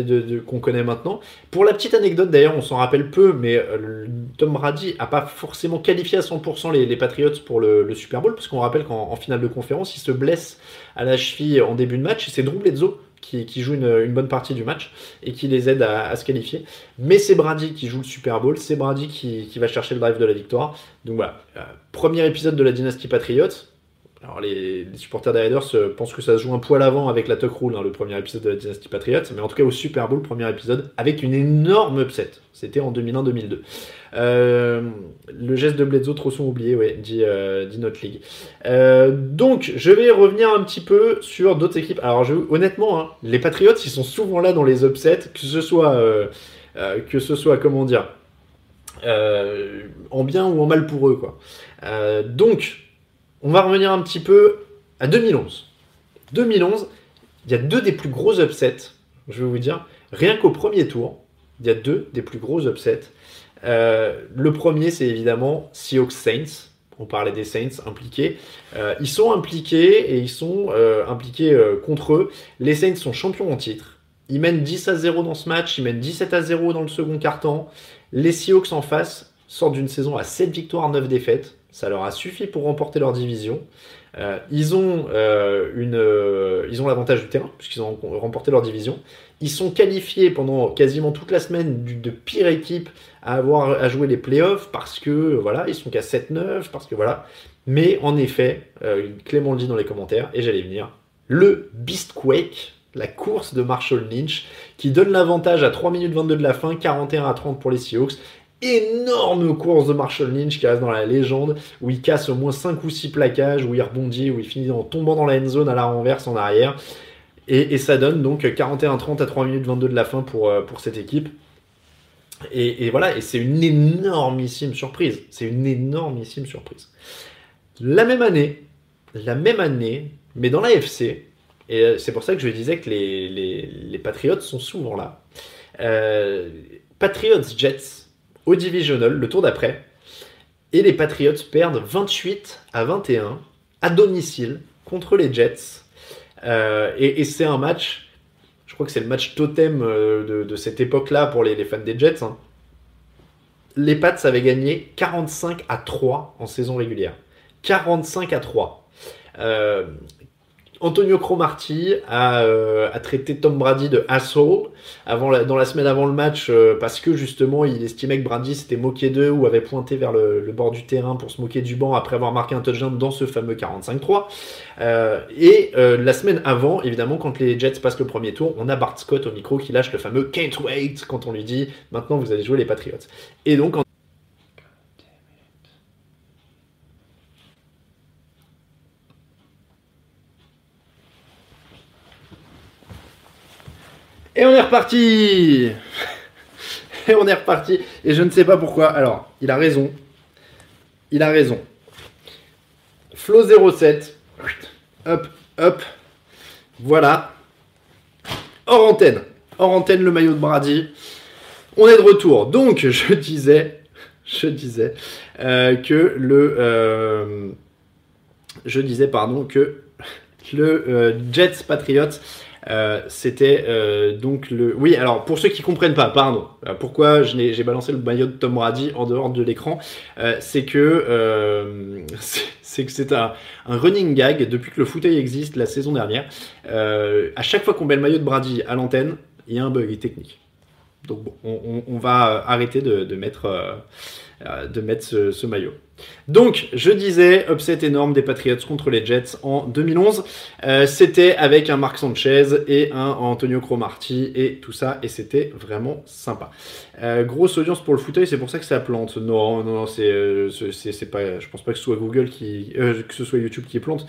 qu'on connaît maintenant. Pour la petite anecdote d'ailleurs, on s'en rappelle peu, mais euh, Tom Brady a pas forcément qualifié à 100% les, Patriots pour le, Super Bowl, parce qu'on rappelle qu'en finale de conférence, il se blesse à la cheville en début de match. C'est Drew qui, joue une, bonne partie du match et qui les aide à, se qualifier. Mais c'est Brady qui joue le Super Bowl, c'est Brady qui, va chercher le drive de la victoire. Donc voilà, euh, premier épisode de la dynastie Patriots. Alors les, supporters des Raiders pensent que ça se joue un poil avant avec la Tuck Rule, hein, le premier épisode de la dynastie Patriots, mais en tout cas au Super Bowl, premier épisode, avec une énorme upset. C'était en 2001-2002. Euh, le geste de Bledsoe, trop sont oubliés, ouais, dit, euh, dit notre ligue. Euh, donc, je vais revenir un petit peu sur d'autres équipes. Alors, je, honnêtement, hein, les Patriots, ils sont souvent là dans les upsets, que ce soit, que ce soit comment dire, en bien ou en mal pour eux, quoi. donc, on va revenir un petit peu à 2011. 2011, il y a deux des plus gros upsets, je vais vous dire, rien qu'au premier tour, il y a deux des plus gros upsets. Euh, le premier, c'est évidemment Seahawks Saints. On parlait des Saints impliqués. Euh, ils sont impliqués et ils sont euh, impliqués contre eux. Les Saints sont champions en titre. Ils mènent 10 à 0 dans ce match. Ils mènent 17 à 0 dans le second quart-temps. Les Seahawks en face sortent d'une saison à 7 victoires, 9 défaites. Ça leur a suffi pour remporter leur division. ils ont, une, ils ont l'avantage du terrain, puisqu'ils ont remporté leur division. Ils sont qualifiés pendant quasiment toute la semaine de pire équipe à avoir à jouer les playoffs parce que voilà, ils sont qu'à 7-9, parce que voilà. Mais en effet, euh, Clément le dit dans les commentaires, et j'allais venir, le Beastquake, la course de Marshall Lynch, qui donne l'avantage à 3 minutes 22 de la fin, 41 à 30 pour les Seahawks. Énorme course de Marshall Lynch qui reste dans la légende, où il casse au moins 5 ou 6 plaquages, où il rebondit, où il finit en tombant dans la end zone à la renverse en arrière. Et, ça donne donc 41-30 à 3 minutes 22 de la fin pour, euh, pour cette équipe. Et, voilà, et c'est une énormissime surprise. C'est une énormissime surprise. La même année, la même année, mais dans la FC, et euh, c'est pour ça que je disais que les, les, Patriots sont souvent là. Euh, Patriots Jets au Divisional, le tour d'après, et les Patriots perdent 28 à 21 à domicile contre les Jets. Euh, et, c'est un match, je crois que c'est le match totem euh, de, cette époque-là pour les, fans des Jets. Hein. Les Pats avaient gagné 45 à 3 en saison régulière. 45 à 3. Euh, Antonio Cromartie euh, a, traité Tom Brady de asshole avant dans la semaine avant le match euh, parce que justement il estimait que Brady s'était moqué d'eux ou avait pointé vers le, bord du terrain pour se moquer du banc après avoir marqué un touchdown dans ce fameux 45-3. Euh, et la semaine avant, évidemment, quand les Jets passent le premier tour, on a Bart Scott au micro qui lâche le fameux can't wait quand on lui dit maintenant vous allez jouer les Patriots. Et donc Et on est reparti Et on est reparti. Et je ne sais pas pourquoi. Alors, il a raison. Il a raison. Flo 07. Hop, hop. Voilà. Hors antenne. Hors antenne, le maillot de Brady. On est de retour. Donc, je disais, je disais euh, que le, euh, je disais pardon que le euh, Jets Patriots euh, c'était euh, donc le. Oui, alors pour ceux qui comprennent pas, pardon. Euh, pourquoi j'ai balancé le maillot de Tom Brady en dehors de l'écran C'est que c'est c'est un, running gag depuis que le fauteuil existe la saison dernière. à chaque fois qu'on met le maillot de Brady à l'antenne, il y a un bug technique. Donc bon, on, va arrêter de, mettre de mettre ce maillot. Donc, je disais, upset énorme des Patriots contre les Jets en 2011. Euh, c'était avec un Marc Sanchez et un Antonio Cromartie et tout ça, et c'était vraiment sympa. Euh, grosse audience pour le fauteuil, c'est pour ça que ça plante. Non, non, non, c'est, euh, c'est, pas, je pense pas que ce soit Google qui, que ce soit YouTube qui plante.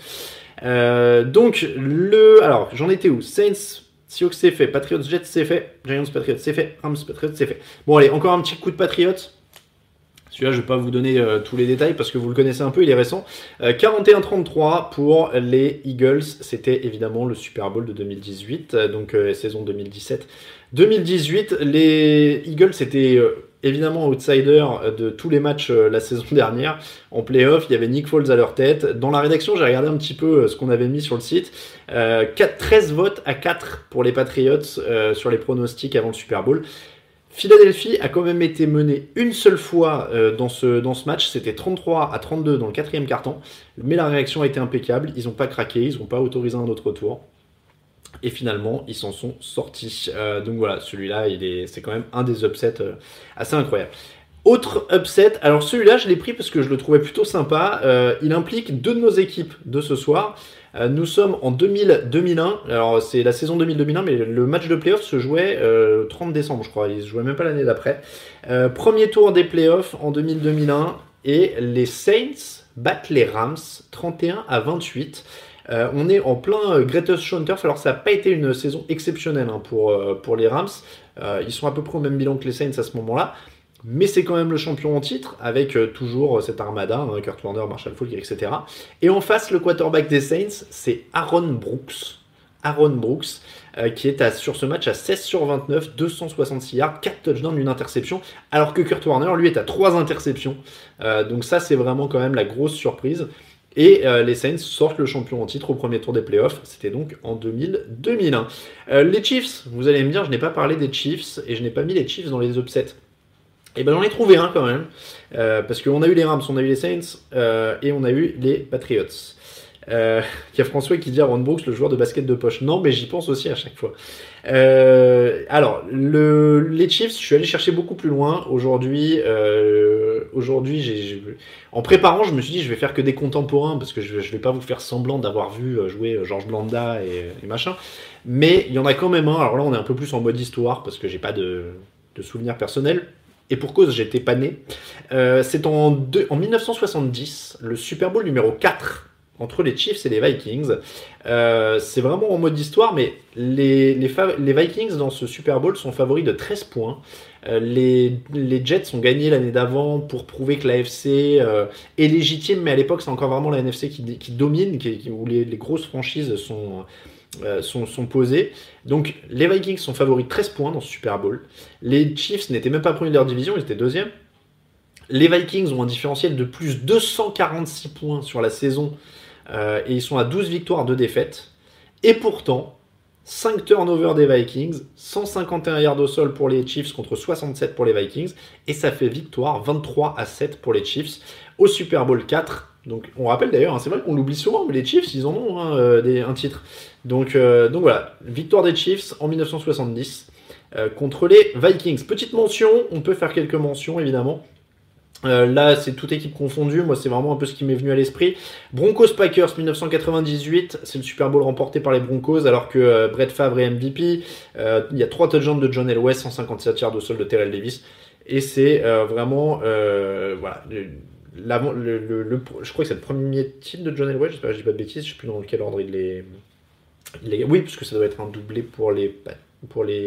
donc, le, alors, j'en étais où? Saints, Sioux c'est fait, Patriots, Jets c'est fait, Giants, Patriots c'est fait, Rams, Patriots c'est fait. Bon, allez, encore un petit coup de Patriots. Je ne vais pas vous donner euh, tous les détails parce que vous le connaissez un peu, il est récent. 41-33 euh, pour les Eagles. C'était évidemment le Super Bowl de 2018, euh, donc saison 2017. 2018, les Eagles étaient évidemment outsider de tous les matchs la saison dernière. En playoff, il y avait Nick Foles à leur tête. Dans la rédaction, j'ai regardé un petit peu ce qu'on avait mis sur le site. 13 votes à 4 pour les Patriots sur les pronostics avant le Super Bowl. Philadelphie a quand même été menée une seule fois dans, ce, dans ce match, c'était 33 à 32 dans le quatrième carton, mais la réaction a été impeccable, ils n'ont pas craqué, ils n'ont pas autorisé un autre tour. Et finalement, ils s'en sont sortis. Euh, donc voilà, celui-là, c'est quand même un des upsets euh, assez incroyables. Autre upset, alors celui-là, je l'ai pris parce que je le trouvais plutôt sympa. Euh, il implique deux de nos équipes de ce soir. nous sommes en 2000-2001. Alors c'est la saison 2000-2001, mais le match de playoff se jouait le 30 décembre, je crois. Il se jouait même pas l'année d'après. premier tour des playoffs en 2000-2001 et les Saints battent les Rams 31 à 28. Euh, on est en plein euh, Greatest Show Alors, ça n'a pas été une saison exceptionnelle hein, euh, pour les Rams. ils sont à peu près au même bilan que les Saints à ce moment-là. Mais c'est quand même le champion en titre, avec toujours cette armada, hein, Kurt Warner, Marshall Falk, etc. Et en face, le quarterback des Saints, c'est Aaron Brooks. Aaron Brooks, qui est sur ce match à 16 sur 29, 266 yards, 4 touchdowns, une interception, alors que Kurt Warner, lui, est à 3 interceptions. donc ça, c'est vraiment quand même la grosse surprise. Et euh, les Saints sortent le champion en titre au premier tour des playoffs. C'était donc en 2000-2001. Euh, les Chiefs, vous allez me dire, je n'ai pas parlé des Chiefs et je n'ai pas mis les Chiefs dans les upsets. Et eh ben j'en ai trouvé un quand même. Euh, parce qu'on a eu les Rams, on a eu les Saints et on a eu les Patriots. Euh, il y a François qui dit Aaron Brooks, le joueur de basket de poche. Non, mais j'y pense aussi à chaque fois. Euh, alors, le, les Chiefs, je suis allé chercher beaucoup plus loin. Aujourd'hui, euh, aujourd'hui, en préparant, je me suis dit, je vais faire que des contemporains parce que je, je vais pas vous faire semblant d'avoir vu euh, jouer euh, Georges Blanda et, et, machin. Mais il y en a quand même un. Alors là, on est un peu plus en mode histoire parce que j'ai pas de, de souvenirs personnels. Et pour cause, j'étais pas né. Euh, c'est en, en 1970, le Super Bowl numéro 4 entre les Chiefs et les Vikings. Euh, c'est vraiment en mode histoire, mais les, Vikings dans ce Super Bowl sont favoris de 13 points. Euh, les, Jets ont gagné l'année d'avant pour prouver que l'AFC euh, est légitime, mais à l'époque c'est encore vraiment la NFC qui, domine, où les, grosses franchises sont, sont, sont, posées. Donc les Vikings sont favoris de 13 points dans ce Super Bowl. Les Chiefs n'étaient même pas premiers de leur division, ils étaient deuxième. Les Vikings ont un différentiel de plus 246 points sur la saison euh, et ils sont à 12 victoires, 2 défaites. Et pourtant, 5 turnovers des Vikings, 151 yards au sol pour les Chiefs contre 67 pour les Vikings, et ça fait victoire 23 à 7 pour les Chiefs au Super Bowl 4. Donc on rappelle d'ailleurs, hein, c'est vrai qu'on l'oublie souvent, mais les Chiefs, ils en ont hein, euh, un titre. Donc, euh, donc voilà, victoire des Chiefs en 1970 contre les Vikings. Petite mention, on peut faire quelques mentions évidemment. Euh, là, c'est toute équipe confondue. Moi, c'est vraiment un peu ce qui m'est venu à l'esprit. Broncos Packers 1998, c'est le Super Bowl remporté par les Broncos, alors que euh, Brett Favre est MVP. Euh, il y a trois touchdowns de John Elway, 157 yards de sol de Terrell Davis. Et c'est vraiment, voilà, je crois que c'est le premier titre de John Elway. Je dis pas de bêtises. Je sais plus dans quel ordre il est. Oui, parce que ça doit être un doublé pour les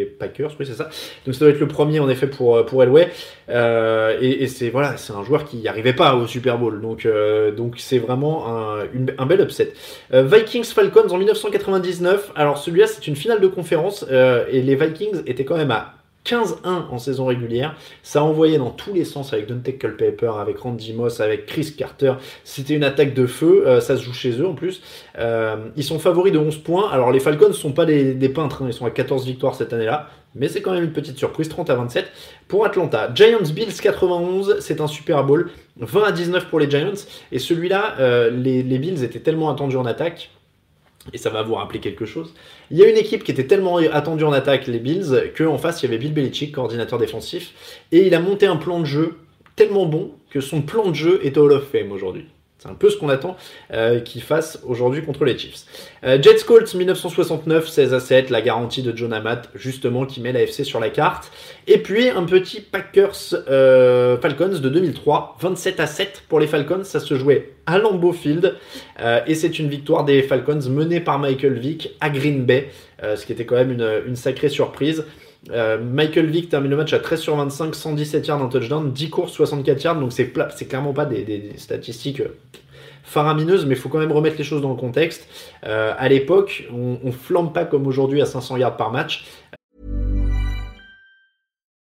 Packers, oui c'est ça. Donc ça doit être le premier en effet pour euh, pour Elway. Euh, et, c'est voilà, c'est un joueur qui n'y arrivait pas au Super Bowl. Donc euh, c'est vraiment un, un, bel upset. Vikings Falcons en 1999. Alors celui-là c'est une finale de conférence et les Vikings étaient quand même à 15-1 en saison régulière. Ça envoyait dans tous les sens avec Dante Culpepper, avec Randy Moss, avec Chris Carter. C'était une attaque de feu. Euh, ça se joue chez eux en plus. Euh, ils sont favoris de 11 points. Alors les Falcons ne sont pas des, peintres. Hein. Ils sont à 14 victoires cette année-là. Mais c'est quand même une petite surprise. 30 à 27 pour Atlanta. Giants Bills 91. C'est un Super Bowl. 20 à 19 pour les Giants. Et celui-là, euh, les, les Bills étaient tellement attendus en attaque et ça va vous rappeler quelque chose. Il y a une équipe qui était tellement attendue en attaque, les Bills, qu'en face, il y avait Bill Belichick, coordinateur défensif, et il a monté un plan de jeu tellement bon que son plan de jeu est Hall of Fame aujourd'hui. C'est un peu ce qu'on attend euh, qu'il fasse aujourd'hui contre les Chiefs. Euh, Jets Colts 1969, 16 à 7, la garantie de John Amat, justement, qui met la FC sur la carte. Et puis un petit Packers euh, Falcons de 2003, 27 à 7 pour les Falcons. Ça se jouait à Lambeau Field. et c'est une victoire des Falcons menée par Michael Vick à Green Bay, ce qui était quand même une sacrée surprise. Michael Vick termine le match à 13 sur 25, 117 yards, un touchdown, 10 courses, 64 yards. Donc c'est, clairement pas des, statistiques faramineuses, mais il faut quand même remettre les choses dans le contexte. Euh, à l'époque, on, on flambe pas comme aujourd'hui à 500 yards par match.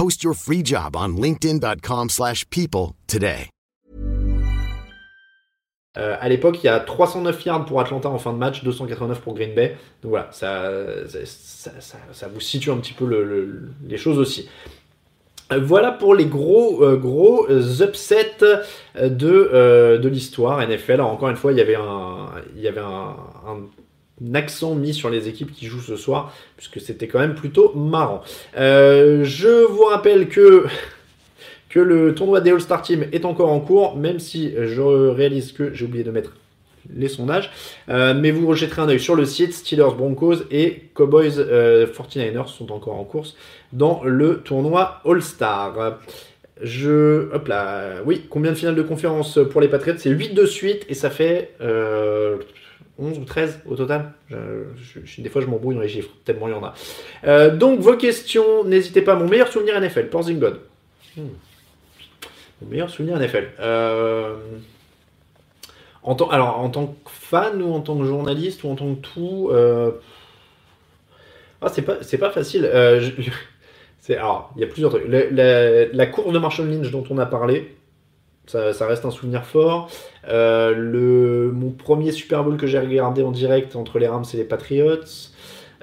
Post your free job on linkedin.com/people slash people today. Euh, à l'époque, il y a 309 yards pour Atlanta en fin de match, 289 pour Green Bay. Donc voilà, ça, ça, ça, vous situe un petit peu le, le, les choses aussi. Euh, Voilà pour les gros euh, gros upsets de, euh, de l'histoire NFL. Alors encore une fois, il y avait un, il y avait un accent mis sur les équipes qui jouent ce soir, puisque c'était quand même plutôt marrant. Euh, je vous rappelle que que le tournoi des All-Star Team est encore en cours, même si je réalise que j'ai oublié de mettre les sondages. Euh, mais vous jetterez un œil sur le site. Steelers, Broncos et Cowboys euh, 49ers sont encore en course dans le tournoi All-Star. Je. Hop là. Oui, combien de finales de conférence pour les Patriots? C'est 8 de suite et ça fait. Euh, 11 ou 13 au total. Des fois, je m'embrouille dans les chiffres, tellement il y en a. Euh, donc, vos questions, n'hésitez pas. Mon meilleur souvenir NFL, Porzing God. Hmm. Mon meilleur souvenir NFL. Euh, en tant, alors, en tant que fan ou en tant que journaliste ou en tant que tout. euh, Ah, c'est pas, facile. Euh, alors, il y a plusieurs trucs. La, la- la course de Marshall Lynch dont on a parlé, ça, reste un souvenir fort. Euh, le, mon premier Super Bowl que j'ai regardé en direct entre les Rams et les Patriots.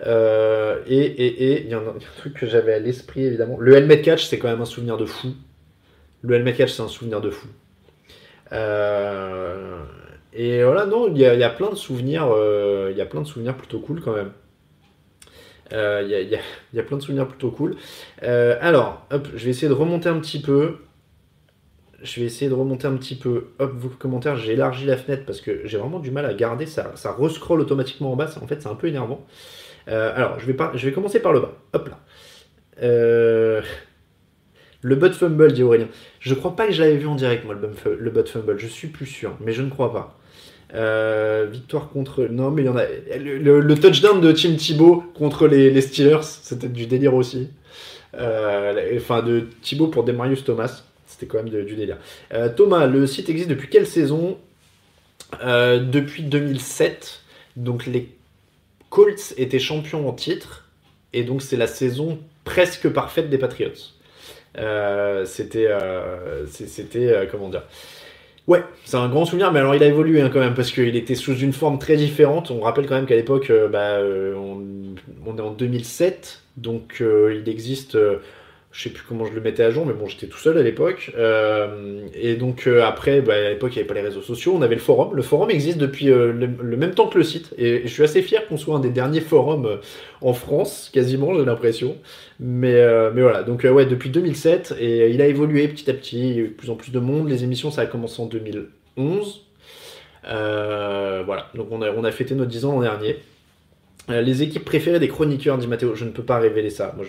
Euh, et et- et il y, a un truc que j'avais à l'esprit évidemment. Le helmet catch, c'est quand même un souvenir de fou. Le helmet catch, c'est un souvenir de fou. Euh, et voilà, non, il y a, il plein de souvenirs, il y a plein de souvenirs plutôt cool quand même. Il y, a, il y a- il plein de souvenirs plutôt cool. Alors, hop, je vais essayer de remonter un petit peu. Je vais essayer de remonter un petit peu. Hop, vos commentaires, j'ai élargi la fenêtre parce que j'ai vraiment du mal à garder. Ça, ça rescroll automatiquement en bas. En fait, c'est un peu énervant. Euh, alors, je vais, je vais commencer par le bas. Hop là. Euh, Le butt fumble, dit Aurélien. Je crois pas que je l'avais vu en direct, moi, le butt, le butt fumble. Je suis plus sûr, mais je ne crois pas. Euh, victoire contre. Non, mais il y en a. Le, touchdown de Tim Thibault contre les, Steelers, c'était du délire aussi. Enfin, de Thibault pour Demarius Thomas, c'était quand même du délire. Euh, Thomas, le site existe depuis quelle saison Euh, Depuis 2007. Donc, les Colts étaient champions en titre. Et donc, c'est la saison presque parfaite des Patriots. Euh, c'était, c'était, comment dire Ouais, c'est un grand souvenir, mais alors il a évolué hein, quand même parce qu'il était sous une forme très différente. On rappelle quand même qu'à l'époque, bah, on, est en 2007, donc il existe, je sais plus comment je le mettais à jour, mais bon, j'étais tout seul à l'époque. Euh, et donc euh, après, bah, à l'époque, il n'y avait pas les réseaux sociaux, on avait le forum. Le forum existe depuis euh, le, même temps que le site, et, je suis assez fier qu'on soit un des derniers forums en France, quasiment, j'ai l'impression. Mais, voilà, donc ouais, depuis 2007, et il a évolué petit à petit, il y a eu de plus en plus de monde. Les émissions, ça a commencé en 2011. Euh, voilà, donc on a, on a fêté nos 10 ans l'an dernier. Euh, les équipes préférées des chroniqueurs, dit Mathéo, je ne peux pas révéler ça. Moi.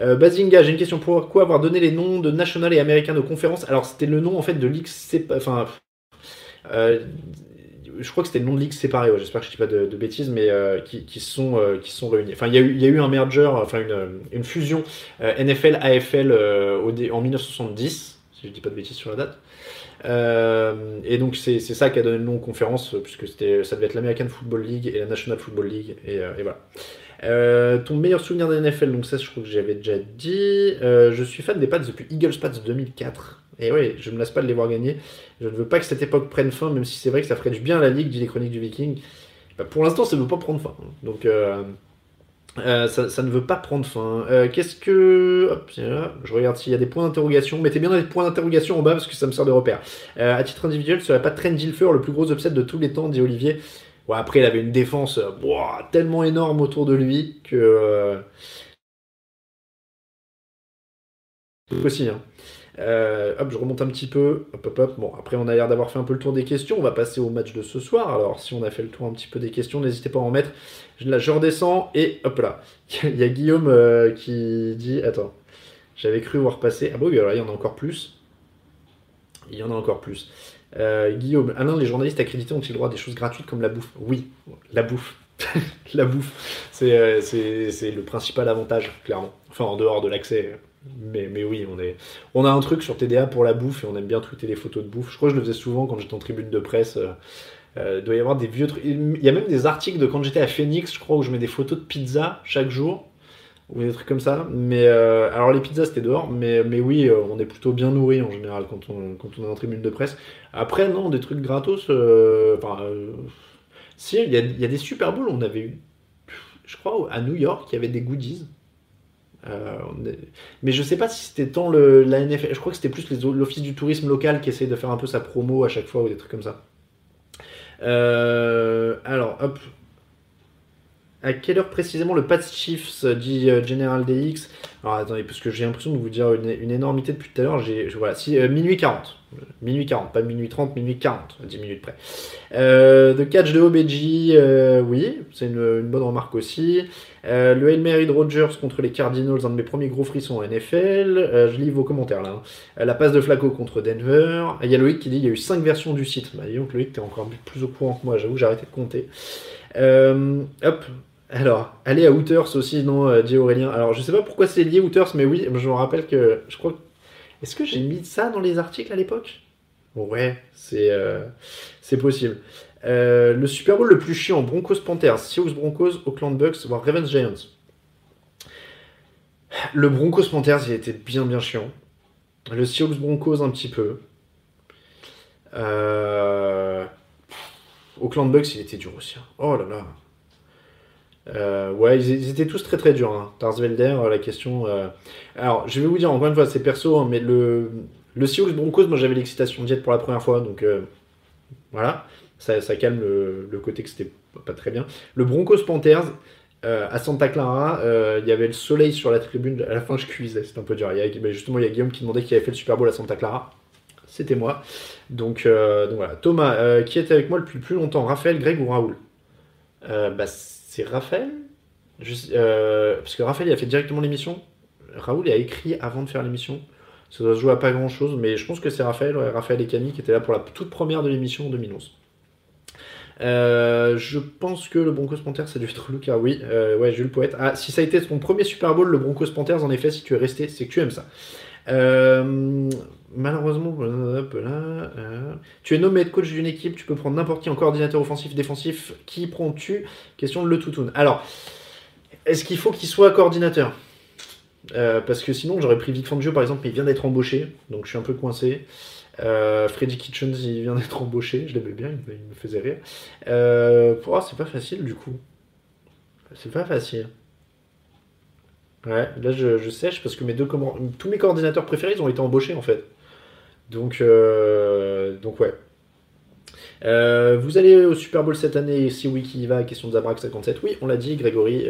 Euh, Bazinga, j'ai une question. Pourquoi avoir donné les noms de National et American aux conférences Alors, c'était le nom en fait de ligues sépa- Enfin, euh, je crois que c'était le nom de ligues séparées. ouais, J'espère que je dis pas de, de bêtises, mais qui, sont qui sont réunis. Enfin, il y a eu il y a eu un merger, enfin une, une fusion NFL AFL au dé- en 1970, si je dis pas de bêtises sur la date. Euh, et donc c'est ça qui a donné le nom aux conférences, puisque ça devait être l'American Football League et la National Football League, et, euh, voilà. Euh, ton meilleur souvenir de NFL, donc ça je crois que j'avais déjà dit. Je suis fan des Pats depuis Eagles Pats 2004. Et oui, je me lasse pas de les voir gagner. Je ne veux pas que cette époque prenne fin, même si c'est vrai que ça ferait du bien à la ligue, dit les chroniques du Viking. Bah, pour l'instant, ça ne veut pas prendre fin. Donc, euh, Euh, ça, ne veut pas prendre fin. Euh, qu'est-ce que. Hop, je regarde s'il y a des points d'interrogation. Mettez bien des points d'interrogation en bas parce que ça me sert de repère. Euh, à titre individuel, ce serait pas Trent Dilfer le plus gros upset de tous les temps, dit Olivier. Ouais, après, il avait une défense tellement énorme autour de lui que. Possible. Hein. Euh, hop, je remonte un petit peu. Hop, hop, hop. Bon, après, on a l'air d'avoir fait un peu le tour des questions. On va passer au match de ce soir. Alors, si on a fait le tour un petit peu des questions, n'hésitez pas à en mettre. Là, je redescends et hop là. il y a Guillaume euh, qui dit Attends, j'avais cru voir passer. Ah, bon, oui, alors, il y en a encore plus. Il y en a encore plus. Euh, Guillaume, Alain, les journalistes accrédités ont-ils droit à des choses gratuites comme la bouffe? Oui, la bouffe. la bouffe, c'est le principal avantage, clairement. Enfin, en dehors de l'accès mais, oui, on, a un truc sur TDA pour la bouffe et on aime bien tweeter les photos de bouffe. Je crois que je le faisais souvent quand j'étais en tribune de presse. Euh, euh, il doit y avoir des vieux trucs. Il y a même des articles de quand j'étais à Phoenix, je crois, où je mets des photos de pizza chaque jour. Ou des trucs comme ça. Mais euh, alors les pizzas c'était dehors, mais, oui, on est plutôt bien nourri en général quand on, quand on est en tribune de presse. Après, non, des trucs gratos. Enfin, si, il y a, y a, des Super Bowls, on avait eu, je crois, à New York, il y avait des goodies. Euh, mais je sais pas si c'était tant le, la NFL, je crois que c'était plus l'Office du tourisme local qui essaye de faire un peu sa promo à chaque fois ou des trucs comme ça. Euh, alors, hop. À quelle heure précisément le Pats Chiefs dit euh, General DX Alors attendez, parce que j'ai l'impression de vous dire une, énormité depuis tout à l'heure. J'ai, voilà, si, minuit 40. Minuit 40, pas minuit 30, minuit 40, 10 minutes près. Euh, de catch de OBG, oui, c'est une, bonne remarque aussi. Euh, le Hail de Rodgers contre les Cardinals, un de mes premiers gros frissons en NFL. Euh, je lis vos commentaires là. Hein. Euh, la passe de Flacco contre Denver. Il y a Loïc qui dit qu'il y a eu 5 versions du site. Bah, donc Loïc, t'es encore plus au courant que moi, j'avoue, j'ai arrêté de compter. hop, alors, allez à Hooters aussi, non, dit Aurélien? Alors, je sais pas pourquoi c'est lié Hooters, mais oui, je me rappelle que je crois. Est-ce que j'ai mis ça dans les articles à l'époque? Ouais, c'est c'est possible. Euh, le Super Bowl le plus chiant, Broncos Panthers, Seahawks Broncos, Oakland Bucks, voire Ravens Giants. Le Broncos Panthers, il était bien bien chiant. Le Seahawks Broncos un petit peu. Euh... Oakland Bucks, il était dur aussi. Hein. Oh là là. Euh, ouais, ils, étaient tous très très durs. Hein. Tarsvelder, la question. Euh, alors, je vais vous dire encore une fois, c'est perso, hein, mais le, le Seahawks Broncos, moi j'avais l'excitation diète pour la première fois, donc voilà ça, calme le, côté que c'était pas très bien. Le Broncos Panthers, euh, à Santa Clara, euh, il y avait le soleil sur la tribune. À la fin, je cuisais, c'était un peu dur. Il justement, il y a Guillaume qui demandait qui avait fait le Super Bowl à Santa Clara. C'était moi. Donc, euh, voilà. Thomas, qui était avec moi le plus, plus longtemps Raphaël, Greg ou Raoul? Bah, C'est Raphaël Parce que Raphaël, a fait directement l'émission. Raoul, a écrit avant de faire l'émission. Ça doit se jouer à pas grand chose, mais je pense que c'est Raphaël, Raphaël et Camille qui étaient là pour la toute première de l'émission en 2011. Euh, je pense que le Broncos Panthers, ça a dû être le cas. Oui, euh, ouais, Jules Poète. Ah, si ça a été ton premier Super Bowl, le Broncos Panthers, en effet, si tu es resté, c'est que tu aimes ça. Euh, malheureusement, là, tu es nommé coach d'une équipe, tu peux prendre n'importe qui en coordinateur offensif, défensif. Qui prends-tu? Question de Le Toutoun. Alors, est-ce qu'il faut qu'il soit coordinateur? Parce que sinon, j'aurais pris Vic Fangio par exemple, mais il vient d'être embauché, donc je suis un peu coincé. Euh, Freddy Kitchens, il vient d'être embauché, je l'aimais bien, il me, faisait rire. Euh, oh, c'est pas facile du coup. C'est pas facile. Ouais, là je, sèche parce que mes deux tous mes coordinateurs préférés ils ont été embauchés en fait. Donc, euh, donc ouais. Euh, vous allez au Super Bowl cette année, si oui, qui y va Question de Zabrak 57. Oui, on l'a dit, Grégory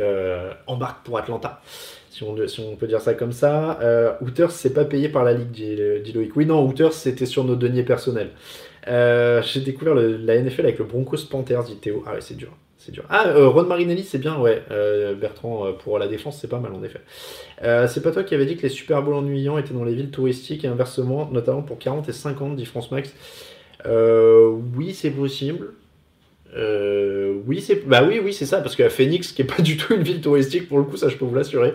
embarque pour Atlanta si on, peut dire ça comme ça. Euh, Hooters, c'est pas payé par la Ligue, dit, Loïc. Oui, non, Hooters, c'était sur nos deniers personnels. Euh, j'ai découvert la NFL avec le Broncos Panthers, dit Théo. Ah ouais, c'est dur. C'est dur. Ah, euh, Ron Marinelli, c'est bien, ouais. Euh, Bertrand, pour la défense, c'est pas mal en effet. c'est pas toi qui avais dit que les Super Bowls ennuyants étaient dans les villes touristiques et inversement, notamment pour 40 et 50, dit France Max. oui, c'est possible. Euh, oui, c'est bah oui, oui, c'est ça, parce qu'à Phoenix, qui est pas du tout une ville touristique, pour le coup, ça je peux vous l'assurer,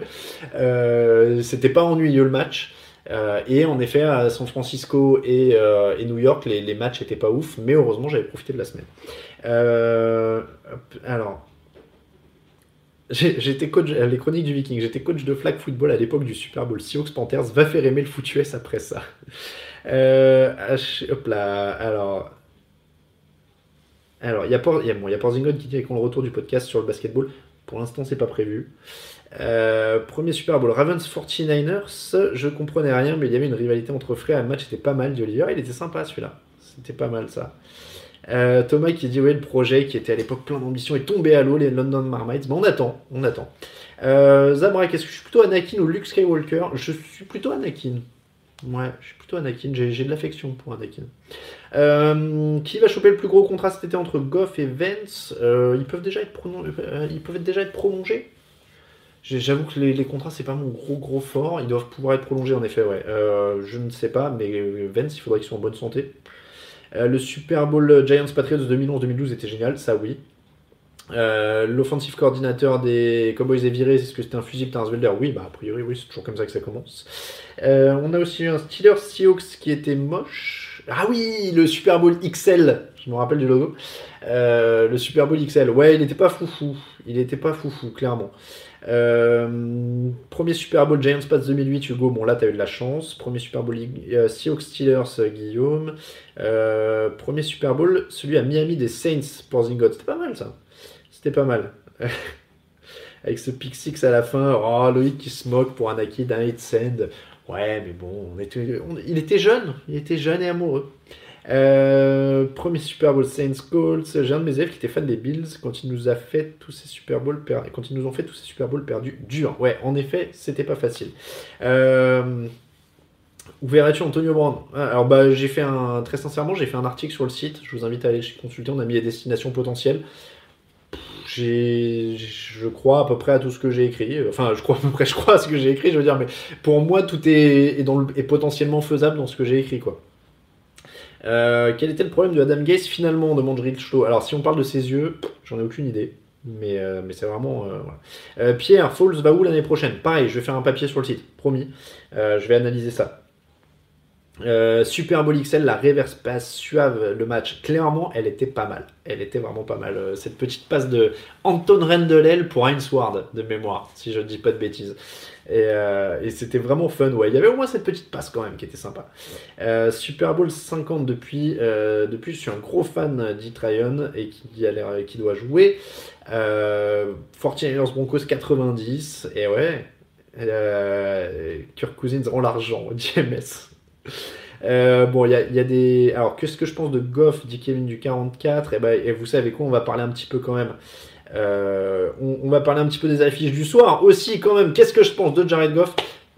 euh, c'était pas ennuyeux le match. Euh, et en effet, à San Francisco et, et New York, les, les, matchs étaient pas ouf, mais heureusement, j'avais profité de la semaine. Alors, J'étais coach, les chroniques du Viking, j'étais coach de flag football à l'époque du Super Bowl. Seahawks Panthers va faire aimer le foot US après ça. hop là, alors, alors, il y a, bon, y a Porzington qui dit qu'on le retour du podcast sur le basketball. Pour l'instant, c'est pas prévu. Euh, premier Super Bowl, Ravens 49ers. Je comprenais rien, mais il y avait une rivalité entre frères. Le match était pas mal d'Oliver. Il était sympa celui-là. C'était pas mal ça. Euh, Thomas qui dit ouais le projet qui était à l'époque plein d'ambition est tombé à l'eau les London Marmites. Bon on attend, on attend. Euh, Zabrak, est-ce que je suis plutôt Anakin ou Luke Skywalker? Je suis plutôt Anakin. Ouais, je suis plutôt Anakin. J'ai de l'affection pour Anakin. Euh, qui va choper le plus gros contrat cet été entre Goff et Vance? Ils peuvent déjà être ils peuvent déjà être prolongés? J'avoue que les, contrats, c'est pas mon gros gros fort. Ils doivent pouvoir être prolongés, en effet, ouais. Euh, je ne sais pas, mais Vence, il faudrait qu'ils soient en bonne santé. Euh, le Super Bowl Giants Patriots 2011-2012 était génial, ça oui. Euh, l'offensive coordinateur des Cowboys est viré, c'est ce que c'était un fusible Tarsvelder Oui, bah a priori, oui, c'est toujours comme ça que ça commence. on a aussi eu un Steelers Seahawks qui était moche. Ah oui, le Super Bowl XL, je me rappelle du logo. le Super Bowl XL, ouais, il n'était pas foufou. Il n'était pas foufou, clairement. Euh, premier Super Bowl Giants Pats 2008, Hugo. Bon, là, tu as eu de la chance. Premier Super Bowl euh, Seahawks Steelers, euh, Guillaume. premier Super Bowl, celui à Miami des Saints pour Zingot. C'était pas mal, ça. C'était pas mal. Avec ce pick six à la fin. Oh, Loïc qui se moque pour Anakin d'un hit send. Ouais, mais bon, il était jeune. Il était jeune et amoureux. Euh, premier Super Bowl Saints Colts. J'ai un de mes élèves qui était fan des Bills quand ils nous ont fait tous ces Super Bowls perdus, dur. Ouais, en effet, c'était pas facile. Euh, où verrais-tu Antonio Brown? Ah, Alors bah j'ai fait un très sincèrement j'ai fait un article sur le site. Je vous invite à aller consulter. On a mis les destinations potentielles. Je crois à peu près à tout ce que j'ai écrit. Enfin, je crois à peu près, je crois à ce que j'ai écrit. Je veux dire, mais pour moi, tout est, est potentiellement faisable dans ce que j'ai écrit, quoi. Euh, quel était le problème de Adam Gaze finalement demande Richlo. Alors si on parle de ses yeux, j'en ai aucune idée. Mais, euh, mais c'est vraiment. Euh, Pierre, Falls va où l'année prochaine? Pareil, je vais faire un papier sur le site, promis. je vais analyser ça. Super Bowl XL, la reverse passe suave le match. Clairement, elle était pas mal. Elle était vraiment pas mal. Cette petite passe de Anton Rendelel pour Heinz Ward de mémoire, si je ne dis pas de bêtises. Euh, et, c'était vraiment fun, ouais. Il y avait au moins cette petite passe quand même qui était sympa. Euh, Super Bowl 50 depuis, euh, depuis, je suis un gros fan d'It Ryan et qui, qui doit jouer. Euh, 49ers Broncos 90, et ouais. Kirk Cousins rend l'argent, DMS. bon, il y, y a, des. Alors, qu'est-ce que je pense de Goff, dit Kevin du 44 et, ben, et vous savez quoi, on va parler un petit peu quand même euh, on, va parler un petit peu des affiches du soir. Aussi, quand même, qu'est-ce que je pense de Jared Goff?